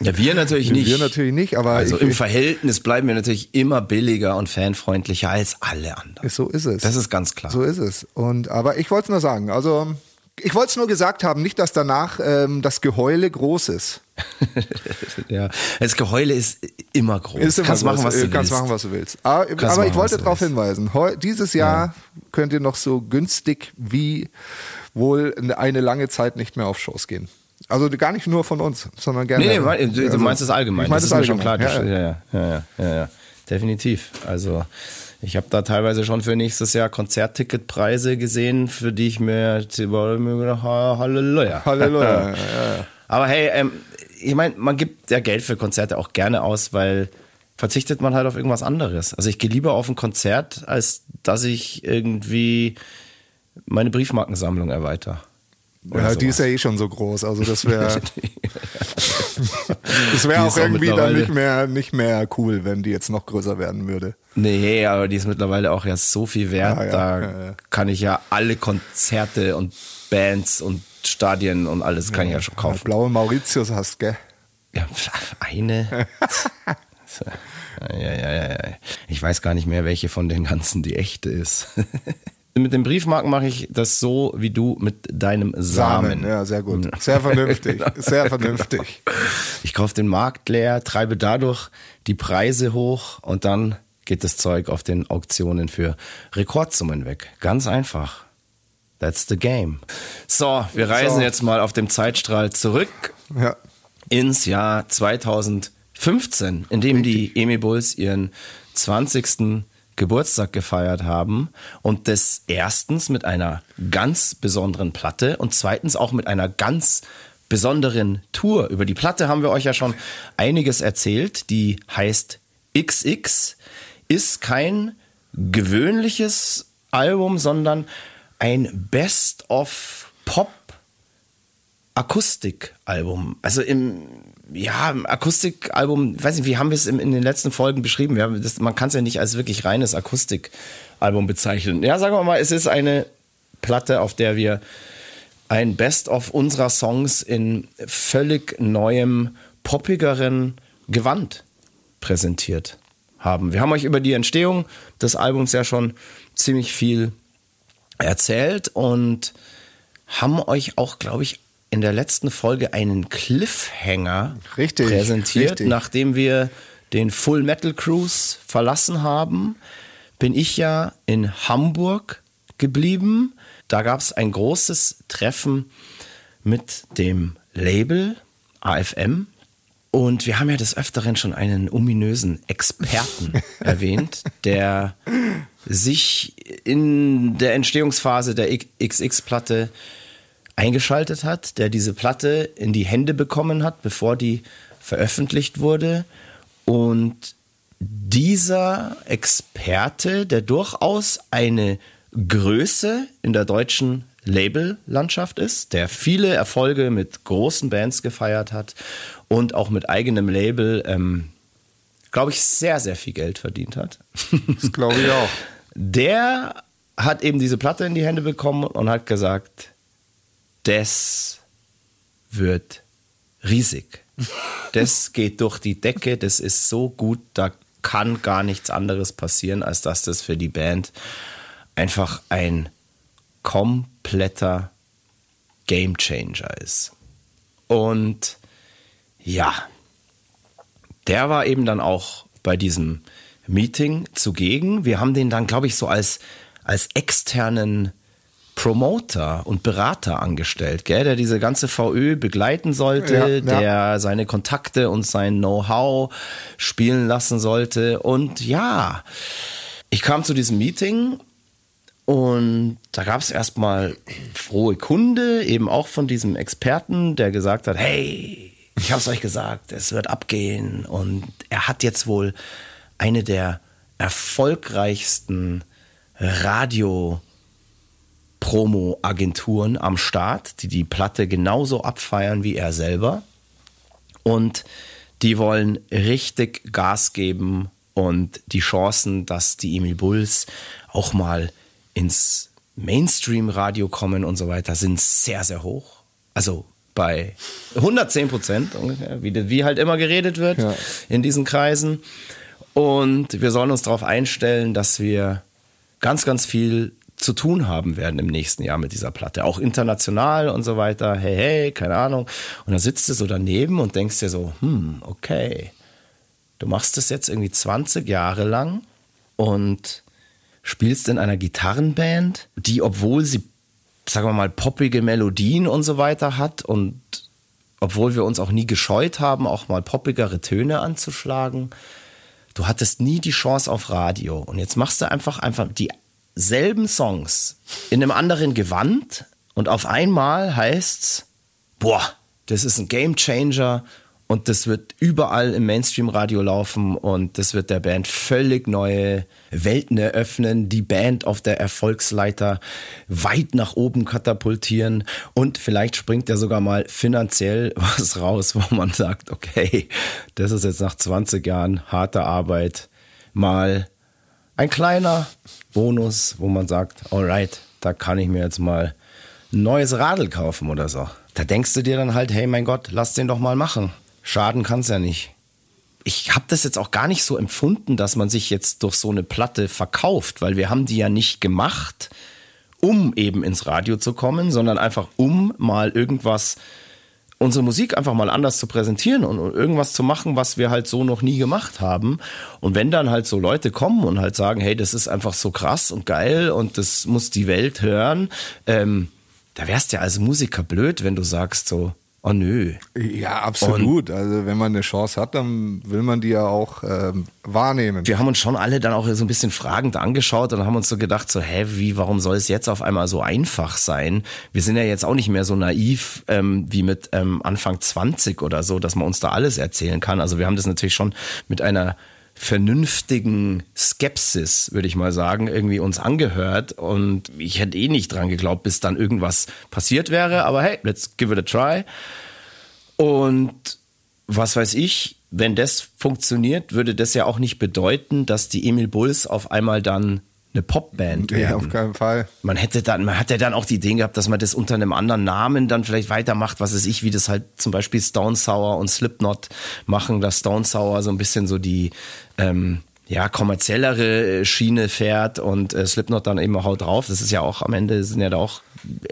Ja, wir natürlich nicht. Wir natürlich nicht, aber Also ich, im Verhältnis bleiben wir natürlich immer billiger und fanfreundlicher als alle anderen. so ist es. Das ist ganz klar. So ist es. Und aber ich wollte es nur sagen. Also ich wollte es nur gesagt haben, nicht, dass danach ähm, das Geheule groß ist. ja. Das Geheule ist immer groß. Ist immer kannst groß. machen, was du kannst willst. machen, was du willst. Aber, Kannst aber ich machen, wollte was du darauf hinweisen. Heu, dieses Jahr könnt ihr noch so günstig wie wohl eine lange Zeit nicht mehr auf Shows gehen. Also gar nicht nur von uns, sondern gerne. Nee, nee, mein- du, Also, meinst es allgemein. Ich meine das ist mir schon klar. allgemein. Ja, Ja, ja, ja, ja. Definitiv. Also ich habe da teilweise schon für nächstes Jahr Konzertticketpreise gesehen, für die ich mir Halleluja. Halleluja. ja, ja. Aber hey, ähm, ich meine, man gibt ja Geld für Konzerte auch gerne aus, weil verzichtet man halt auf irgendwas anderes. Also ich gehe lieber auf ein Konzert, als dass ich irgendwie meine Briefmarkensammlung erweitere. Oder Ja, die ist sowas. ja eh schon so groß. Also das wäre das wäre auch ist auch irgendwie dann nicht mehr, nicht mehr cool, wenn die jetzt noch größer werden würde. Nee, aber die ist mittlerweile auch ja so viel wert. Ja, ja, da kann ich ja alle Konzerte und Bands und Stadien und alles kann ich ja schon kaufen. blaue Mauritius hast, gell? Ja, eine. Ja, ja, ja, ja. Ich weiß gar nicht mehr, welche von den ganzen die echte ist. Mit den Briefmarken mache ich das so wie du mit deinem Samen. Samen, ja, sehr gut. Sehr vernünftig, sehr vernünftig. Ich kaufe den Markt leer, treibe dadurch die Preise hoch und dann geht das Zeug auf den Auktionen für Rekordsummen weg. Ganz einfach. That's the game. So, wir reisen So. jetzt mal auf dem Zeitstrahl zurück Ja. ins Jahr 2015, in dem die Emi Bulls ihren 20. Geburtstag gefeiert haben und das erstens mit einer ganz besonderen Platte und zweitens auch mit einer ganz besonderen Tour. Über die Platte haben wir euch ja schon einiges erzählt, die heißt XX, ist kein gewöhnliches Album, sondern ein Best of Pop Akustikalbum. Also im, ja, Akustikalbum, weiß nicht, wie haben wir es in, in den letzten Folgen beschrieben? Das, man kann es ja nicht als wirklich reines Akustikalbum bezeichnen. Ja, sagen wir mal, es ist eine Platte, auf der wir ein Best-of unserer Songs in völlig neuem, poppigeren Gewand präsentiert haben. Wir haben euch über die Entstehung des Albums ja schon ziemlich viel erzählt und haben euch auch, glaube ich, in der letzten Folge einen Cliffhanger Richtig, präsentiert. richtig. Nachdem wir den Full Metal Cruise verlassen haben, bin ich ja in Hamburg geblieben. Da gab es ein großes Treffen mit dem Label AFM. Und wir haben ja des Öfteren schon einen ominösen Experten erwähnt, der sich in der Entstehungsphase der XX-Platte eingeschaltet hat, der diese Platte in die Hände bekommen hat, bevor die veröffentlicht wurde. Und dieser Experte, der durchaus eine Größe in der deutschen Labellandschaft ist, der viele Erfolge mit großen Bands gefeiert hat und auch mit eigenem Label, ähm, glaube ich, sehr, sehr viel Geld verdient hat. Das glaube ich auch. Der hat eben diese Platte in die Hände bekommen und hat gesagt, das wird riesig. Das geht durch die Decke, das ist so gut, da kann gar nichts anderes passieren, als dass das für die Band einfach ein kompletter Gamechanger ist. Und ja, der war eben dann auch bei diesem Meeting zugegen. Wir haben den dann, glaube ich, so als, als externen Promoter und Berater angestellt, gell, der diese ganze VÖ begleiten sollte, Ja, ja. der seine Kontakte und sein Know-how spielen lassen sollte. Und ja, ich kam zu diesem Meeting und da gab es erstmal frohe Kunde, eben auch von diesem Experten, der gesagt hat, hey, ich hab's euch gesagt, es wird abgehen. Und er hat jetzt wohl eine der erfolgreichsten Radio- Promo-Agenturen am Start, die die Platte genauso abfeiern wie er selber. Und die wollen richtig Gas geben und die Chancen, dass die Emil Bulls auch mal ins Mainstream-Radio kommen und so weiter, sind sehr, sehr hoch. Also bei 110 Prozent ungefähr, wie, wie halt immer geredet wird Ja. in diesen Kreisen. Und wir sollen uns darauf einstellen, dass wir ganz, ganz viel zu tun haben werden im nächsten Jahr mit dieser Platte. Auch international und so weiter. Hey, hey, keine Ahnung. Und dann sitzt du so daneben und denkst dir so, hm, okay. Du machst das jetzt irgendwie 20 Jahre lang und spielst in einer Gitarrenband, die, obwohl sie, sagen wir mal, poppige Melodien und so weiter hat und obwohl wir uns auch nie gescheut haben, auch mal poppigere Töne anzuschlagen, du hattest nie die Chance auf Radio. Und jetzt machst du einfach, einfach dieselben Songs in einem anderen Gewand und auf einmal heißt's, boah, das ist ein Game Changer und das wird überall im Mainstream-Radio laufen und das wird der Band völlig neue Welten eröffnen, die Band auf der Erfolgsleiter weit nach oben katapultieren und vielleicht springt ja sogar mal finanziell was raus, wo man sagt, okay, das ist jetzt nach 20 Jahren harter Arbeit mal ein kleiner Bonus, wo man sagt, alright, da kann ich mir jetzt mal ein neues Radl kaufen oder so. Da denkst du dir dann halt, hey mein Gott, lass den doch mal machen. Schaden kann's ja nicht. Ich habe das jetzt auch gar nicht so empfunden, dass man sich jetzt durch so eine Platte verkauft, weil wir haben die ja nicht gemacht, um eben ins Radio zu kommen, sondern einfach um mal irgendwas unsere Musik einfach mal anders zu präsentieren und irgendwas zu machen, was wir halt so noch nie gemacht haben. Und wenn dann halt so Leute kommen und halt sagen, hey, das ist einfach so krass und geil und das muss die Welt hören, ähm, da wärst du ja als Musiker blöd, wenn du sagst so, oh nö. Ja, absolut. Und also wenn man eine Chance hat, dann will man die ja auch ähm, wahrnehmen. Wir haben uns schon alle dann auch so ein bisschen fragend angeschaut und haben uns so gedacht, so, hä, wie, warum soll es jetzt auf einmal so einfach sein? Wir sind ja jetzt auch nicht mehr so naiv ähm, wie mit ähm, Anfang 20 oder so, dass man uns da alles erzählen kann. Also wir haben das natürlich schon mit einer vernünftigen Skepsis, würde ich mal sagen, irgendwie uns angehört. Und ich hätte eh nicht dran geglaubt, bis dann irgendwas passiert wäre. Aber hey, let's give it a try. Und was weiß ich, wenn das funktioniert, würde das ja auch nicht bedeuten, dass die Emil Bulls auf einmal dann eine Popband werden. Ja, auf keinen Fall. Man hätte dann, man hat ja dann auch die Idee gehabt, dass man das unter einem anderen Namen dann vielleicht weitermacht, was weiß ich, wie das halt zum Beispiel Stone Sour und Slipknot machen, dass Stone Sour so ein bisschen so die, ähm, ja, kommerziellere Schiene fährt und äh, Slipknot dann eben haut drauf. Das ist ja auch am Ende sind ja da auch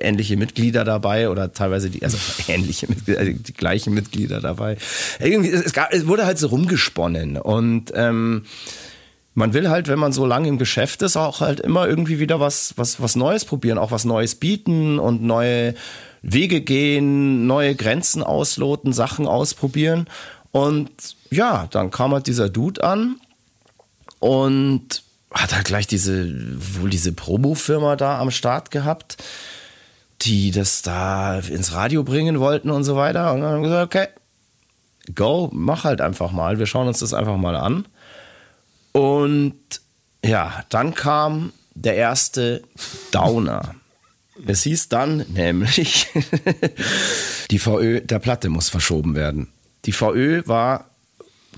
ähnliche Mitglieder dabei oder teilweise die, also ähnliche Mitglieder, also die gleichen Mitglieder dabei. Irgendwie, es, gab, es wurde halt so rumgesponnen und ähm, man will halt, wenn man so lange im Geschäft ist, auch halt immer irgendwie wieder was, was, was Neues probieren, auch was Neues bieten und neue Wege gehen, neue Grenzen ausloten, Sachen ausprobieren. Und ja, dann kam halt dieser Dude an und hat halt gleich diese, wohl diese Promo-Firma da am Start gehabt, die das da ins Radio bringen wollten und so weiter. Und dann haben wir gesagt, okay, go, mach halt einfach mal. Wir schauen uns das einfach mal an. Und ja, dann kam der erste Downer. Es hieß dann nämlich, die VÖ der Platte muss verschoben werden. Die VÖ war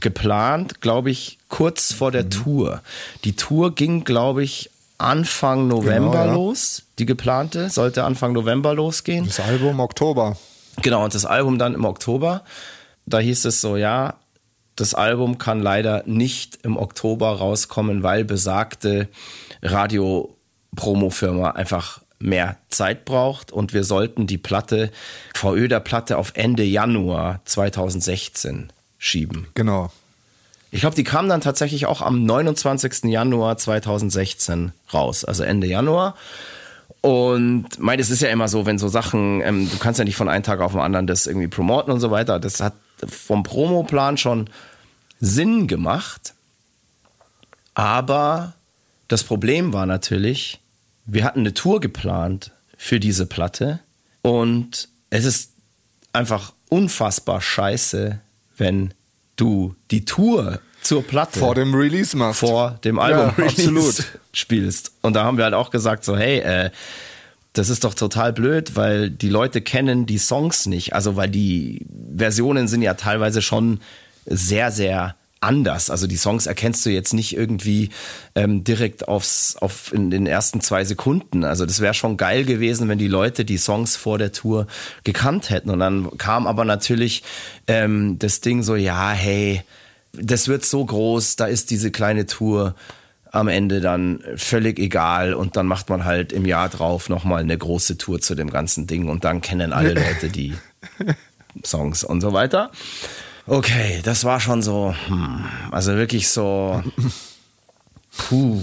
geplant, glaube ich, kurz vor der mhm. Tour. Die Tour ging, glaube ich, Anfang November genau, ja. los. Die geplante sollte Anfang November losgehen. Das Album Oktober. Genau, und das Album dann im Oktober. Da hieß es so, ja, das Album kann leider nicht im Oktober rauskommen, weil besagte Radio-Promo-Firma einfach mehr Zeit braucht und wir sollten die Platte, VÖ der Platte auf Ende Januar 2016 schieben. Genau. Ich glaube, die kam dann tatsächlich auch am 29. Januar 2016 raus, also Ende Januar. Und mein, es ist ja immer so, wenn so Sachen, ähm, du kannst ja nicht von einem Tag auf den anderen das irgendwie promoten und so weiter. Das hat vom Promoplan schon Sinn gemacht. Aber das Problem war natürlich, wir hatten eine Tour geplant für diese Platte und es ist einfach unfassbar scheiße, wenn du die Tour zur Platte vor dem Release machst. Vor dem Album ja, Release spielst. Und da haben wir halt auch gesagt so, hey, äh, das ist doch total blöd, weil die Leute kennen die Songs nicht. Also weil die Versionen sind ja teilweise schon sehr, sehr anders. Also die Songs erkennst du jetzt nicht irgendwie ähm, direkt aufs, auf in den ersten zwei Sekunden. Also das wäre schon geil gewesen, wenn die Leute die Songs vor der Tour gekannt hätten. Und dann kam aber natürlich ähm, das Ding so, ja, hey, das wird so groß, da ist diese kleine Tour am Ende dann völlig egal und dann macht man halt im Jahr drauf nochmal eine große Tour zu dem ganzen Ding und dann kennen alle Leute die Songs und so weiter. Okay, das war schon so, hm, also wirklich so, puh.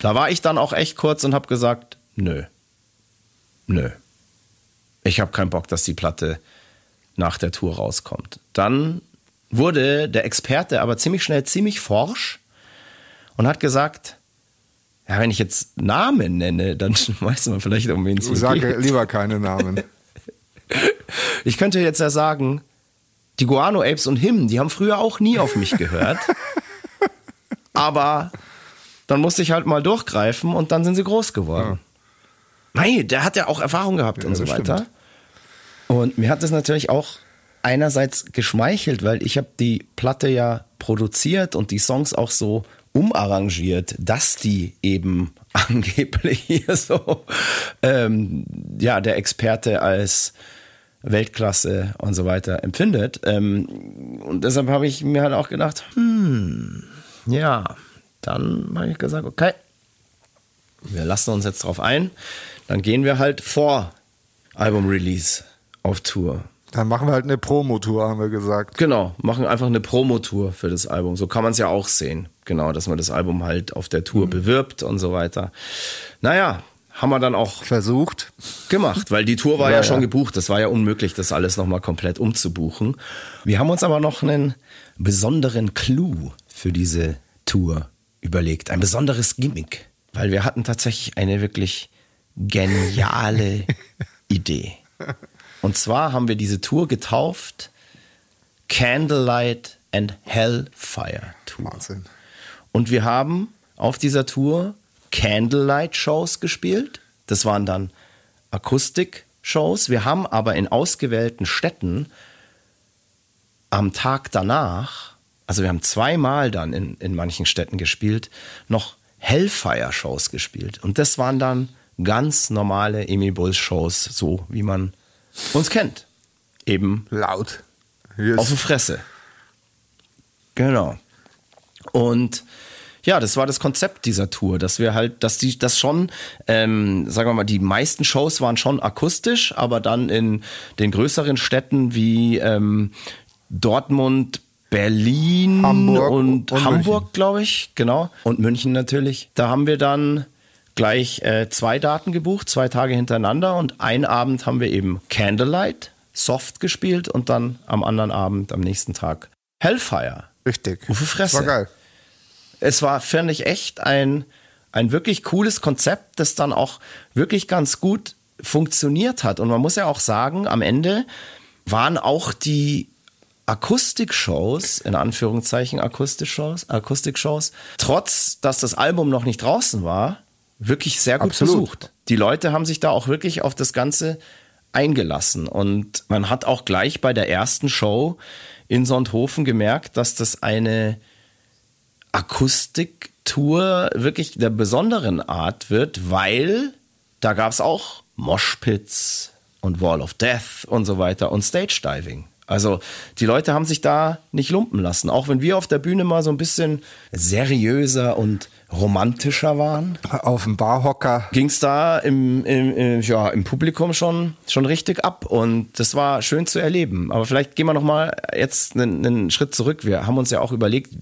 Da war ich dann auch echt kurz und habe gesagt, nö, nö. Ich habe keinen Bock, dass die Platte nach der Tour rauskommt. Dann wurde der Experte aber ziemlich schnell ziemlich forsch und hat gesagt, ja, wenn ich jetzt Namen nenne, dann weiß man vielleicht, um wen es geht. Sage lieber keine Namen. ich könnte jetzt ja sagen, die Guano Apes und Him, die haben früher auch nie auf mich gehört. aber dann musste ich halt mal durchgreifen und dann sind sie groß geworden. Ja. Nein, der hat ja auch Erfahrung gehabt ja, und so weiter. Stimmt. Und mir hat das natürlich auch einerseits geschmeichelt, weil ich habe die Platte ja produziert und die Songs auch so umarrangiert, dass die eben angeblich hier so ähm, ja der Experte als Weltklasse und so weiter empfindet. Ähm, und deshalb habe ich mir halt auch gedacht, hm, ja, dann habe ich gesagt, okay, wir lassen uns jetzt drauf ein. Dann gehen wir halt vor Album-Release auf Tour. Dann machen wir halt eine Promotour, haben wir gesagt. Genau, machen einfach eine Promotour für das Album. So kann man es ja auch sehen. Genau, dass man das Album halt auf der Tour mhm. bewirbt und so weiter. Naja, haben wir dann auch versucht gemacht, weil die Tour war ja, ja schon gebucht. Das war ja unmöglich, das alles nochmal komplett umzubuchen. Wir haben uns aber noch einen besonderen Clou für diese Tour überlegt. Ein besonderes Gimmick, weil wir hatten tatsächlich eine wirklich geniale Idee. Und zwar haben wir diese Tour getauft Candlelight and Hellfire Tour. Wahnsinn. Und wir haben auf dieser Tour Candlelight-Shows gespielt. Das waren dann Akustik-Shows. Wir haben aber in ausgewählten Städten am Tag danach, also wir haben zweimal dann in, in manchen Städten gespielt, noch Hellfire-Shows gespielt. Und das waren dann ganz normale Emil Bulls-Shows, so wie man uns kennt. Eben laut. Yes. Auf die Fresse. Genau. Und ja, das war das Konzept dieser Tour, dass wir halt, dass die, das schon, ähm, sagen wir mal, die meisten Shows waren schon akustisch, aber dann in den größeren Städten wie ähm, Dortmund, Berlin Hamburg und, und Hamburg, glaube ich, genau. Und München natürlich. Da haben wir dann gleich äh, zwei Daten gebucht, zwei Tage hintereinander und einen Abend haben wir eben Candlelight, Soft gespielt und dann am anderen Abend, am nächsten Tag Hellfire. Richtig. Ufe Fresse. Das war geil. Es war, fand ich, echt ein, ein wirklich cooles Konzept, das dann auch wirklich ganz gut funktioniert hat. Und man muss ja auch sagen, am Ende waren auch die Akustikshows, in Anführungszeichen Akustikshows, Akustikshows, trotz dass das Album noch nicht draußen war, wirklich sehr gut Absolut. besucht. Die Leute haben sich da auch wirklich auf das Ganze eingelassen. Und man hat auch gleich bei der ersten Show in Sonthofen gemerkt, dass das eine Akustiktour wirklich der besonderen Art wird, weil da gab es auch Moshpits und Wall of Death und so weiter und Stage Diving. Also die Leute haben sich da nicht lumpen lassen. Auch wenn wir auf der Bühne mal so ein bisschen seriöser und romantischer waren. Auf dem Barhocker. Ging es da im, im, im, ja, im Publikum schon, schon richtig ab. Und das war schön zu erleben. Aber vielleicht gehen wir noch mal jetzt einen, einen Schritt zurück. Wir haben uns ja auch überlegt,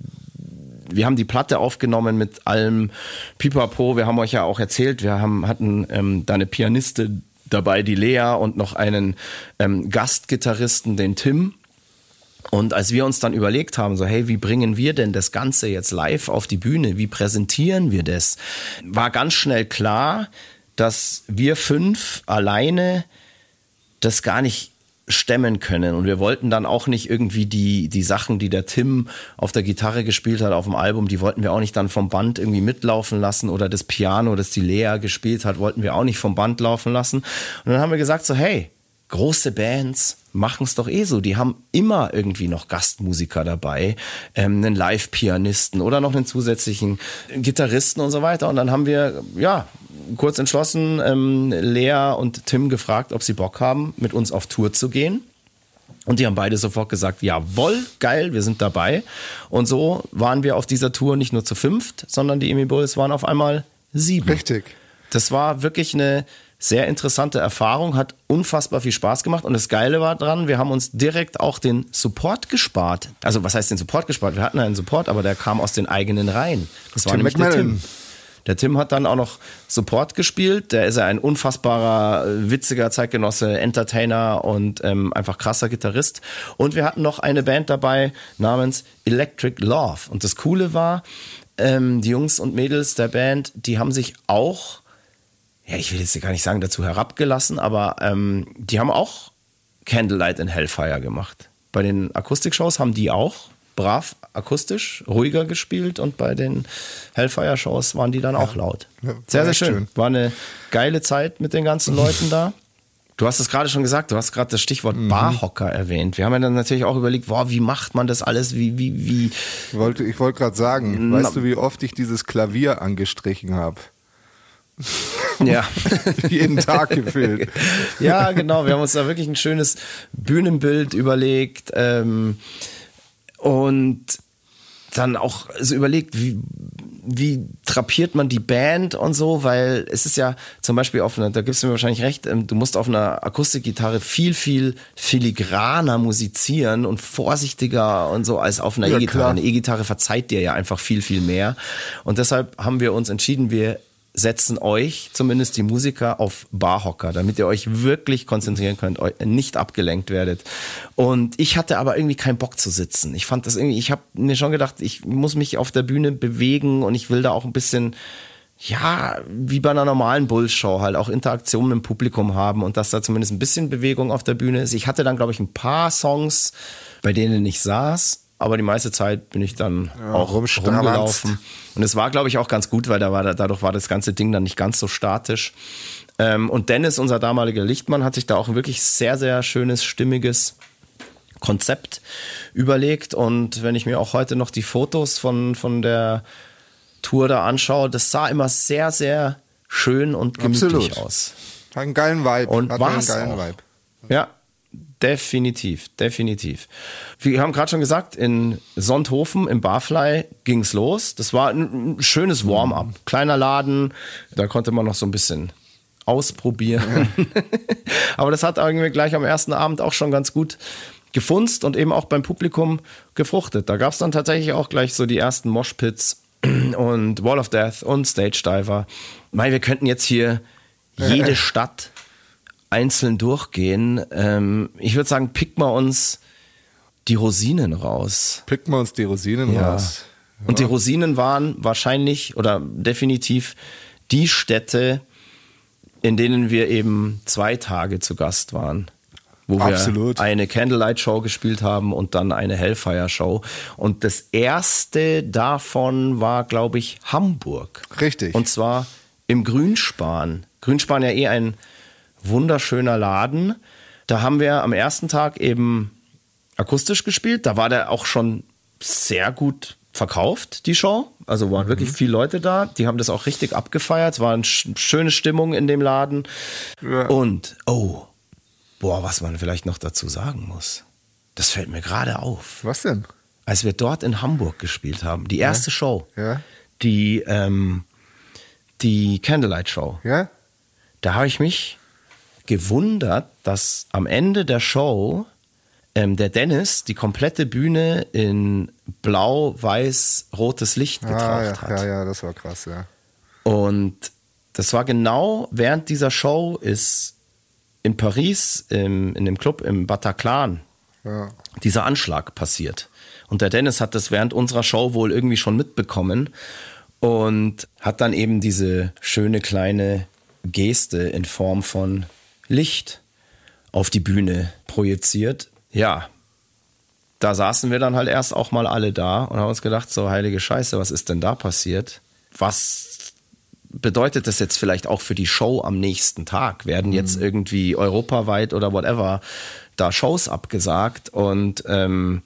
wir haben die Platte aufgenommen mit allem Pipapo. Wir haben euch ja auch erzählt, wir haben, hatten ähm, da eine Pianistin dabei, die Lea und noch einen ähm, Gastgitarristen, den Tim. Und als wir uns dann überlegt haben, so, hey, wie bringen wir denn das Ganze jetzt live auf die Bühne? Wie präsentieren wir das? War ganz schnell klar, dass wir fünf alleine das gar nicht stemmen können. Und wir wollten dann auch nicht irgendwie die, die Sachen, die der Tim auf der Gitarre gespielt hat auf dem Album, die wollten wir auch nicht dann vom Band irgendwie mitlaufen lassen oder das Piano, das die Lea gespielt hat, wollten wir auch nicht vom Band laufen lassen. Und dann haben wir gesagt so, hey, große Bands machen es doch eh so. Die haben immer irgendwie noch Gastmusiker dabei, ähm, einen Live-Pianisten oder noch einen zusätzlichen Gitarristen und so weiter. Und dann haben wir, ja, kurz entschlossen ähm, Lea und Tim gefragt, ob sie Bock haben, mit uns auf Tour zu gehen. Und die haben beide sofort gesagt, jawohl, geil, wir sind dabei. Und so waren wir auf dieser Tour nicht nur zu fünft, sondern die Emi Bulls waren auf einmal sieben. Richtig. Das war wirklich eine sehr interessante Erfahrung, hat unfassbar viel Spaß gemacht. Und das Geile war dran, wir haben uns direkt auch den Support gespart. Also was heißt den Support gespart? Wir hatten einen Support, aber der kam aus den eigenen Reihen. Das war Tim nämlich McMillan. der Tim. Der Tim hat dann auch noch Support gespielt. Der ist ja ein unfassbarer, witziger Zeitgenosse, Entertainer und ähm, einfach krasser Gitarrist. Und wir hatten noch eine Band dabei namens Electric Love. Und das Coole war, ähm, die Jungs und Mädels der Band, die haben sich auch, ja, ich will jetzt gar nicht sagen dazu herabgelassen, aber ähm, die haben auch Candlelight in Hellfire gemacht. Bei den Akustikshows haben die auch brav akustisch, ruhiger gespielt und bei den Hellfire-Shows waren die dann auch laut. Ja, sehr, sehr schön. schön. War eine geile Zeit mit den ganzen Leuten da. Du hast es gerade schon gesagt, du hast gerade das Stichwort mhm. Barhocker erwähnt. Wir haben ja dann natürlich auch überlegt, boah, wie macht man das alles? Wie, wie, wie. Ich wollte, ich wollte gerade sagen, Na, weißt du, wie oft ich dieses Klavier angestrichen habe? Ja. Jeden Tag gefüllt. ja, genau. Wir haben uns da wirklich ein schönes Bühnenbild überlegt. Ähm, und dann auch so überlegt, wie, wie drapiert man die Band und so, weil es ist ja zum Beispiel auf einer, da gibst du mir wahrscheinlich recht, ähm, du musst auf einer Akustikgitarre viel, viel filigraner musizieren und vorsichtiger und so als auf einer Ja, E-Gitarre. Eine E-Gitarre verzeiht dir ja einfach viel, viel mehr. Und deshalb haben wir uns entschieden, wir setzen euch, zumindest die Musiker, auf Barhocker, damit ihr euch wirklich konzentrieren könnt, nicht abgelenkt werdet. Und ich hatte aber irgendwie keinen Bock zu sitzen. Ich fand das irgendwie, ich habe mir schon gedacht, ich muss mich auf der Bühne bewegen und ich will da auch ein bisschen ja, wie bei einer normalen Bullshow halt auch Interaktion mit dem Publikum haben und dass da zumindest ein bisschen Bewegung auf der Bühne ist. Ich hatte dann, glaube ich, ein paar Songs, bei denen ich saß, aber die meiste Zeit bin ich dann auch rumstravanzt. rumgelaufen. Und es war, glaube ich, auch ganz gut, weil da war, dadurch war das ganze Ding dann nicht ganz so statisch. Ähm, und Dennis, unser damaliger Lichtmann, hat sich da auch ein wirklich sehr, sehr schönes, stimmiges Konzept überlegt. Und wenn ich mir auch heute noch die Fotos von, von der Tour da anschaue, das sah immer sehr, sehr schön und gemütlich Absolut. aus. Hat einen geilen Vibe. Und einen geilen auch. Vibe. Ja, definitiv, definitiv. Wir haben gerade schon gesagt, in Sonthofen im Barfly ging's los. Das war ein, schönes Warm-up. Kleiner Laden, da konnte man noch so ein bisschen ausprobieren. Aber das hat irgendwie gleich am ersten Abend auch schon ganz gut gefunzt und eben auch beim Publikum gefruchtet. Da gab's dann tatsächlich auch gleich so die ersten Moshpits und Wall of Death und Stage Diver. Mei, wir könnten jetzt hier jede Stadt einzeln durchgehen. Ähm, ich würde sagen, pick mal uns die Rosinen raus. Picken wir uns die Rosinen Ja. raus. Und die Rosinen waren wahrscheinlich oder definitiv die Städte, in denen wir eben zwei Tage zu Gast waren. Wo wir Absolut. eine Candlelight Show gespielt haben und dann eine Hellfire Show. Und das erste davon war, glaube ich, Hamburg. Richtig. Und zwar im Grünspan. Grünspan ja eh ein wunderschöner Laden. Da haben wir am ersten Tag eben akustisch gespielt. Da war der auch schon sehr gut verkauft, die Show. Also waren wirklich viele Leute da. Die haben das auch richtig abgefeiert. Es war eine sch- schöne Stimmung in dem Laden. Ja. Und, oh, boah, was man vielleicht noch dazu sagen muss. Das fällt mir gerade auf Was denn? als wir dort in Hamburg gespielt haben, die erste Show, Ja. die, ähm, die Candlelight Show, Ja? da habe ich mich gewundert, dass am Ende der Show ähm, der Dennis die komplette Bühne in blau-weiß-rotes Licht getraucht Ah, ja, hat. ja, ja, das war krass, ja. Und das war genau während dieser Show ist in Paris, im, in dem Club im Bataclan, ja. dieser Anschlag passiert. Und der Dennis hat das während unserer Show wohl irgendwie schon mitbekommen und hat dann eben diese schöne kleine Geste in Form von Licht auf die Bühne projiziert. Ja, da saßen wir dann halt erst auch mal alle da und haben uns gedacht, so heilige Scheiße, was ist denn da passiert? Was bedeutet das jetzt vielleicht auch für die Show am nächsten Tag? Werden jetzt irgendwie europaweit oder whatever da Shows abgesagt? Und ähm,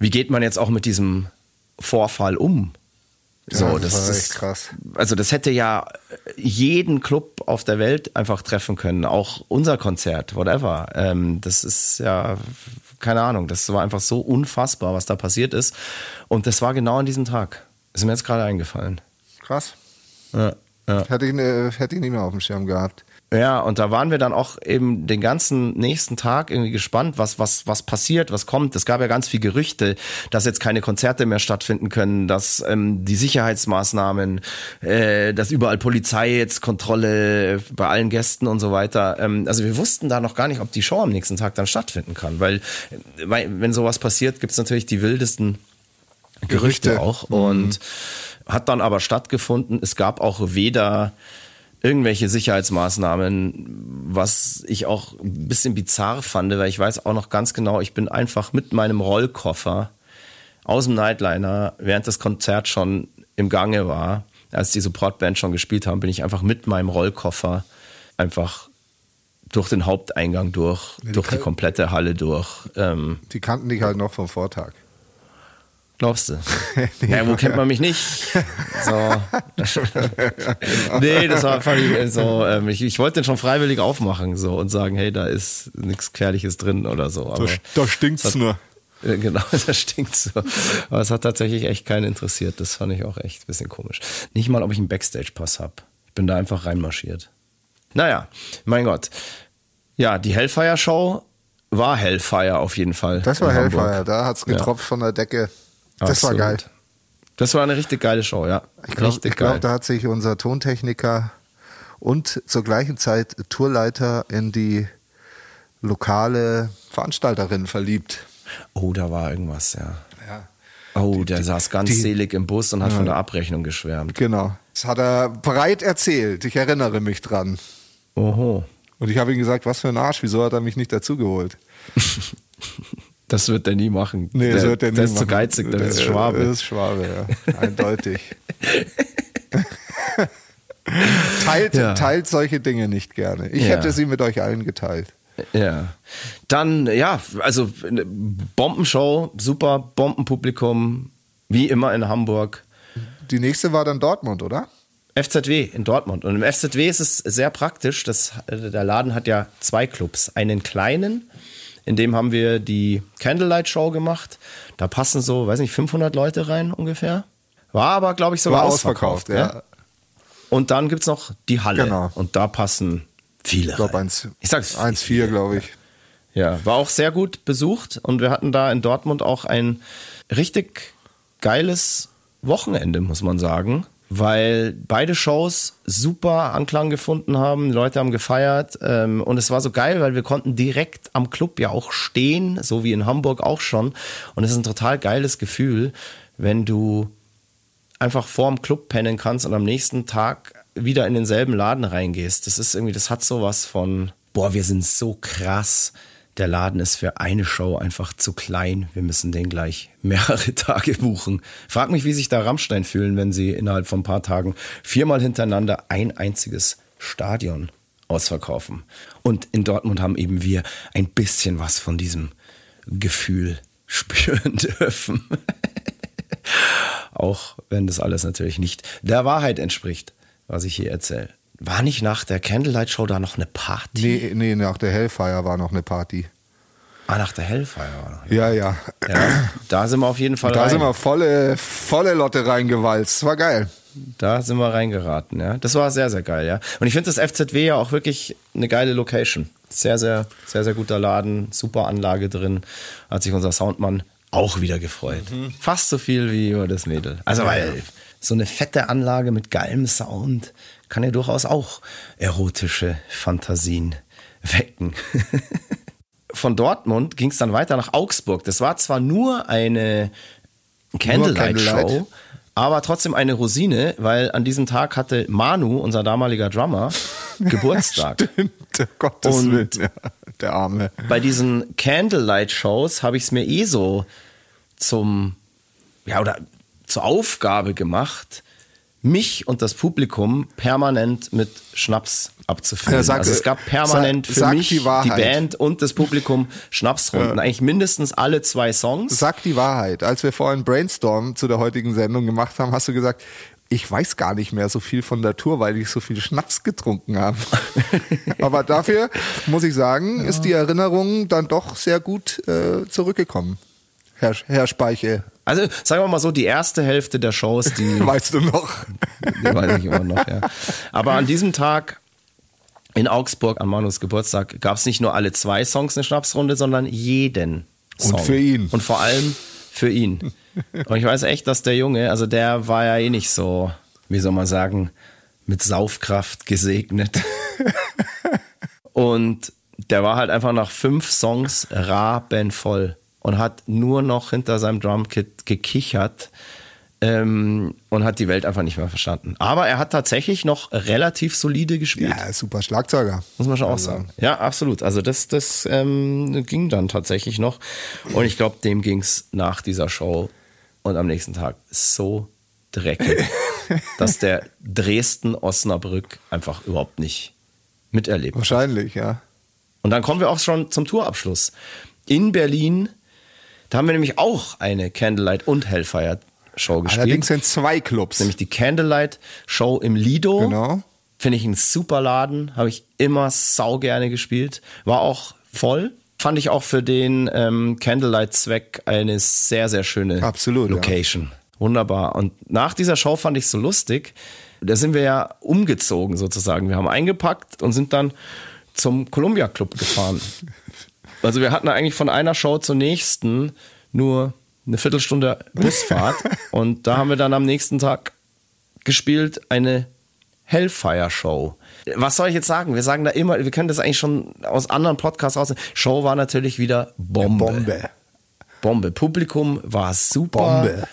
wie geht man jetzt auch mit diesem Vorfall um? So, das das, war ist echt krass. Also das hätte ja jeden Club auf der Welt einfach treffen können, auch unser Konzert, whatever. Ähm, das ist ja keine Ahnung, das war einfach so unfassbar, was da passiert ist. Und das war genau an diesem Tag. Ist mir jetzt gerade eingefallen. Krass. Ja, ja. Hätte ich, äh, hätte ich nicht mehr auf dem Schirm gehabt. Ja, und da waren wir dann auch eben den ganzen nächsten Tag irgendwie gespannt, was, was, was passiert, was kommt. Es gab ja ganz viel Gerüchte, dass jetzt keine Konzerte mehr stattfinden können, dass ähm, die Sicherheitsmaßnahmen, äh, dass überall Polizei jetzt Kontrolle bei allen Gästen und so weiter. Ähm, also wir wussten da noch gar nicht, ob die Show am nächsten Tag dann stattfinden kann, weil, weil wenn sowas passiert, gibt's natürlich die wildesten Gerüchte, Gerüchte. auch und hat dann aber stattgefunden. Es gab auch weder irgendwelche Sicherheitsmaßnahmen, was ich auch ein bisschen bizarr fand, weil ich weiß auch noch ganz genau, ich bin einfach mit meinem Rollkoffer aus dem Nightliner, während das Konzert schon im Gange war, als die Supportband schon gespielt haben, bin ich einfach mit meinem Rollkoffer einfach durch den Haupteingang durch, die durch die komplette Halle durch. Ähm, Die kannten dich halt noch vom Vortag. Glaubst du? ja, wo kennt man mich nicht? So. nee, das war fand ich so. Ähm, ich, ich wollte den schon freiwillig aufmachen so und sagen, hey, da ist nichts Gefährliches drin oder so. Aber da stinkt's das hat- nur. Äh, Genau, das stinkt so. Aber es hat tatsächlich echt keinen interessiert. Das fand ich auch echt ein bisschen komisch. Nicht mal, ob ich einen Backstage-Pass habe. Ich bin da einfach reinmarschiert. Naja, mein Gott. Ja, die Hellfire-Show war Hellfire auf jeden Fall. Das war. Hellfire, da hat's getropft von der Decke. Das Absolut. war geil. Das war eine richtig geile Show, ja. Ich glaube, glaub, da hat sich unser Tontechniker und zur gleichen Zeit Tourleiter in die lokale Veranstalterin verliebt. oh, da war irgendwas, ja. Ja. Oh, der saß ganz die- selig im Bus und hat von der Abrechnung geschwärmt. Genau. Das hat er breit erzählt. Ich erinnere mich dran. Oho. Und ich habe ihm gesagt, was für ein Arsch, wieso hat er mich nicht dazugeholt? Das wird er nie machen. Nee, der, das wird er nie der ist zu machen. geizig, der ist Das Schwabe. ist Schwabe, ja. Eindeutig. teilt, Ja. teilt solche Dinge nicht gerne. Ich Ja. hätte sie mit euch allen geteilt. Ja. Dann, ja, also eine Bombenshow, super, Bombenpublikum, wie immer in Hamburg. Die nächste war dann Dortmund, oder? FZW in Dortmund. Und im FZW ist es sehr praktisch. Das, äh, der Laden hat ja zwei Clubs. Einen kleinen, in dem haben wir die Candlelight Show gemacht. Da passen so, weiß nicht, 500 Leute rein ungefähr. War aber, glaube ich, sogar War ausverkauft. ausverkauft, ja. ja. Und dann gibt es noch die Halle. Genau. Und da passen viele. Ich glaube rein. 1, Ich sag's 1,4, glaube ich. Ja, war auch sehr gut besucht und wir hatten da in Dortmund auch ein richtig geiles Wochenende, muss man sagen, weil beide Shows super Anklang gefunden haben. Die Leute haben gefeiert ähm, und es war so geil, weil wir konnten direkt am Club ja auch stehen, so wie in Hamburg auch schon. Und es ist ein total geiles Gefühl, wenn du einfach vorm Club pennen kannst und am nächsten Tag wieder in denselben Laden reingehst. Das ist irgendwie, das hat sowas von, boah, wir sind so krass. Der Laden ist für eine Show einfach zu klein. Wir müssen den gleich mehrere Tage buchen. Frag mich, wie sich da Rammstein fühlen, wenn sie innerhalb von ein paar Tagen viermal hintereinander ein einziges Stadion ausverkaufen. Und in Dortmund haben eben wir ein bisschen was von diesem Gefühl spüren dürfen. Auch wenn das alles natürlich nicht der Wahrheit entspricht, was ich hier erzähle. War nicht nach der Candlelight Show da noch eine Party? Nee, nee, nach der Hellfire war noch eine Party. Ah, nach der Hellfire war noch. Ja, ja. Ja, da sind wir auf jeden Fall Da rein. sind wir volle, volle Lotte reingewalzt. War geil. Da sind wir reingeraten, ja. Das war sehr, sehr geil, ja. Und ich finde das FZW ja auch wirklich eine geile Location. Sehr, sehr, sehr, sehr guter Laden, super Anlage drin. Hat sich unser Soundmann auch wieder gefreut. Fast so viel wie über das Mädel. Also, weil so eine fette Anlage mit geilem Sound kann ja durchaus auch erotische Fantasien wecken. Von Dortmund ging es dann weiter nach Augsburg. Das war zwar nur eine Candlelight-Show, Candlelight. aber trotzdem eine Rosine, weil an diesem Tag hatte Manu, unser damaliger Drummer, Geburtstag. Stimmt, Gottes Und- Willen. Ja, der Arme. Bei diesen Candlelight-Shows habe ich es mir eh so zum, ja, oder zur Aufgabe gemacht, mich und das Publikum permanent mit Schnaps abzufüllen. Ja, sag- also es gab permanent sag- für sag mich, die Wahrheit. Band und das Publikum Schnapsrunden. Eigentlich mindestens alle zwei Songs. Sag die Wahrheit. Als wir vorhin Brainstorm zu der heutigen Sendung gemacht haben, hast du gesagt, ich weiß gar nicht mehr so viel von der Tour, weil ich so viel Schnaps getrunken habe. Aber dafür muss ich sagen, ist die Erinnerung dann doch sehr gut äh, zurückgekommen. Herr, Herr Speiche, Also sagen wir mal so, die erste Hälfte der Shows, die weißt du noch? Die weiß ich immer noch, ja. Aber an diesem Tag in Augsburg an Manus Geburtstag gab es nicht nur alle zwei Songs eine Schnapsrunde, sondern jeden Song. für ihn. Und vor allem für ihn. Und ich weiß echt, dass der Junge, also der war ja eh nicht so, wie soll man sagen, mit Saufkraft gesegnet. Und der war halt einfach nach fünf Songs rabenvoll und hat nur noch hinter seinem Drumkit gekichert ähm, und hat die Welt einfach nicht mehr verstanden. Aber er hat tatsächlich noch relativ solide gespielt. Ja, super Schlagzeuger. Muss man schon auch sagen. Ja, absolut. Also das, das ähm, ging dann tatsächlich noch. Und ich glaube, dem ging es nach dieser Show und am nächsten Tag so dreckig, dass der Dresden-Osnabrück einfach überhaupt nicht miterlebt. hat. Wahrscheinlich, ja. Und dann kommen wir auch schon zum Tourabschluss. In Berlin, da haben wir nämlich auch eine Candlelight und Hellfire Show gespielt. Allerdings sind zwei Clubs. nämlich die Candlelight Show im Lido. Genau. Finde ich ein super Laden, habe ich immer sau gerne gespielt. War auch voll, fand ich auch für den ähm, Candlelight-Zweck eine sehr, sehr schöne Absolut, ja. Location. Wunderbar. Und nach dieser Show fand ich es so lustig. Da sind wir ja umgezogen sozusagen. Wir haben eingepackt und sind dann zum Columbia Club gefahren. Also wir hatten eigentlich von einer Show zur nächsten nur eine Viertelstunde Busfahrt und da haben wir dann am nächsten Tag gespielt eine Hellfire Show. Was soll ich jetzt sagen? Wir sagen da immer, wir können das eigentlich schon aus anderen Podcasts raus. Show war natürlich wieder Bombe. Bombe. Bombe. Publikum war super. Bombe.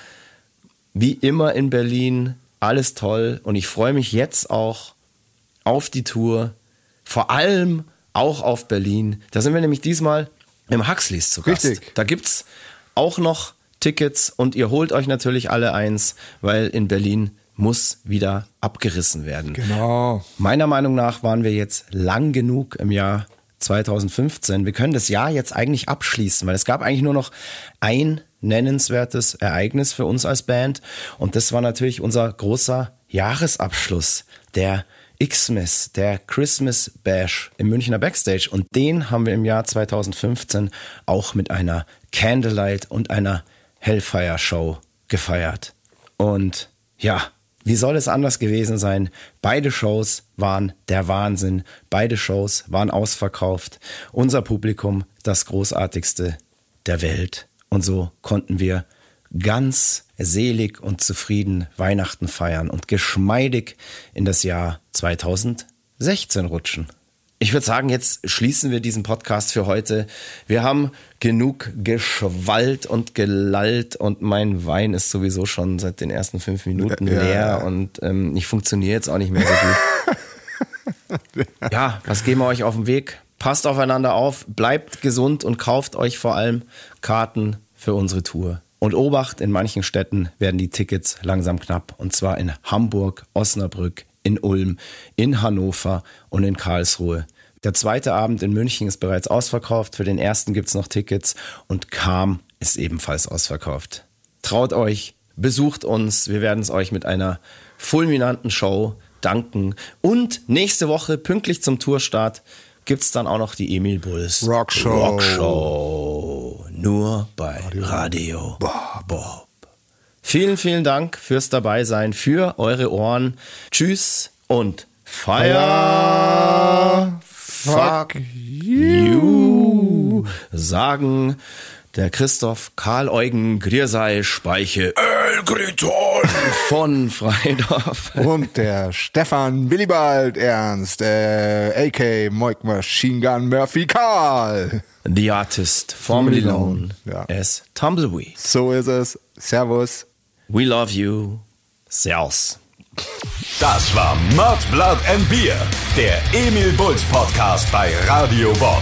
Wie immer in Berlin. Alles toll. Und ich freue mich jetzt auch auf die Tour. Vor allem auch auf Berlin. Da sind wir nämlich diesmal im Huxleys zu Gast. Richtig. Da gibt's auch noch Tickets und ihr holt euch natürlich alle eins, weil in Berlin muss wieder abgerissen werden. Genau. Meiner Meinung nach waren wir jetzt lang genug im Jahr 2015. Wir können das Jahr jetzt eigentlich abschließen, weil es gab eigentlich nur noch ein nennenswertes Ereignis für uns als Band und das war natürlich unser großer Jahresabschluss, der Xmas, der Christmas Bash im Münchner Backstage und den haben wir im Jahr 2015 auch mit einer Candlelight und einer Hellfire Show gefeiert. Und ja, wie soll es anders gewesen sein? Beide Shows waren der Wahnsinn. Beide Shows waren ausverkauft. Unser Publikum das großartigste der Welt. Und so konnten wir ganz selig und zufrieden Weihnachten feiern und geschmeidig in das Jahr 2016 rutschen. Ich würde sagen, jetzt schließen wir diesen Podcast für heute. Wir haben genug geschwallt und gelallt und mein Wein ist sowieso schon seit den ersten fünf Minuten Ja. leer und ähm, ich funktioniere jetzt auch nicht mehr so gut. ja, was geben wir euch auf den Weg? Passt aufeinander auf, bleibt gesund und kauft euch vor allem Karten für unsere Tour. Und Obacht, in manchen Städten werden die Tickets langsam knapp. Und zwar in Hamburg, Osnabrück, in Ulm, in Hannover und in Karlsruhe. Der zweite Abend in München ist bereits ausverkauft. Für den ersten gibt's noch Tickets. Und Kam ist ebenfalls ausverkauft. Traut euch, besucht uns. Wir werden es euch mit einer fulminanten Show danken. Und nächste Woche, pünktlich zum Tourstart, gibt's dann auch noch die Emil Bulls Rockshow. Rockshow. Nur bei Radio, Bob. Vielen, vielen Dank fürs Dabeisein, für eure Ohren. Tschüss und Fire. Fuck you. Sagen der Christoph Karl Eugen Griersei Speiche El Griton von Freidorf. Und der Stefan Willibald Ernst, äh, AK Moik Machine Gun Murphy Karl. The Artist, formerly known, ja. as Tumbleweed. So ist es. Servus. We love you. Servus. Das war Mud, Blood and Beer, der Emil Bulls Podcast bei Radio Bob.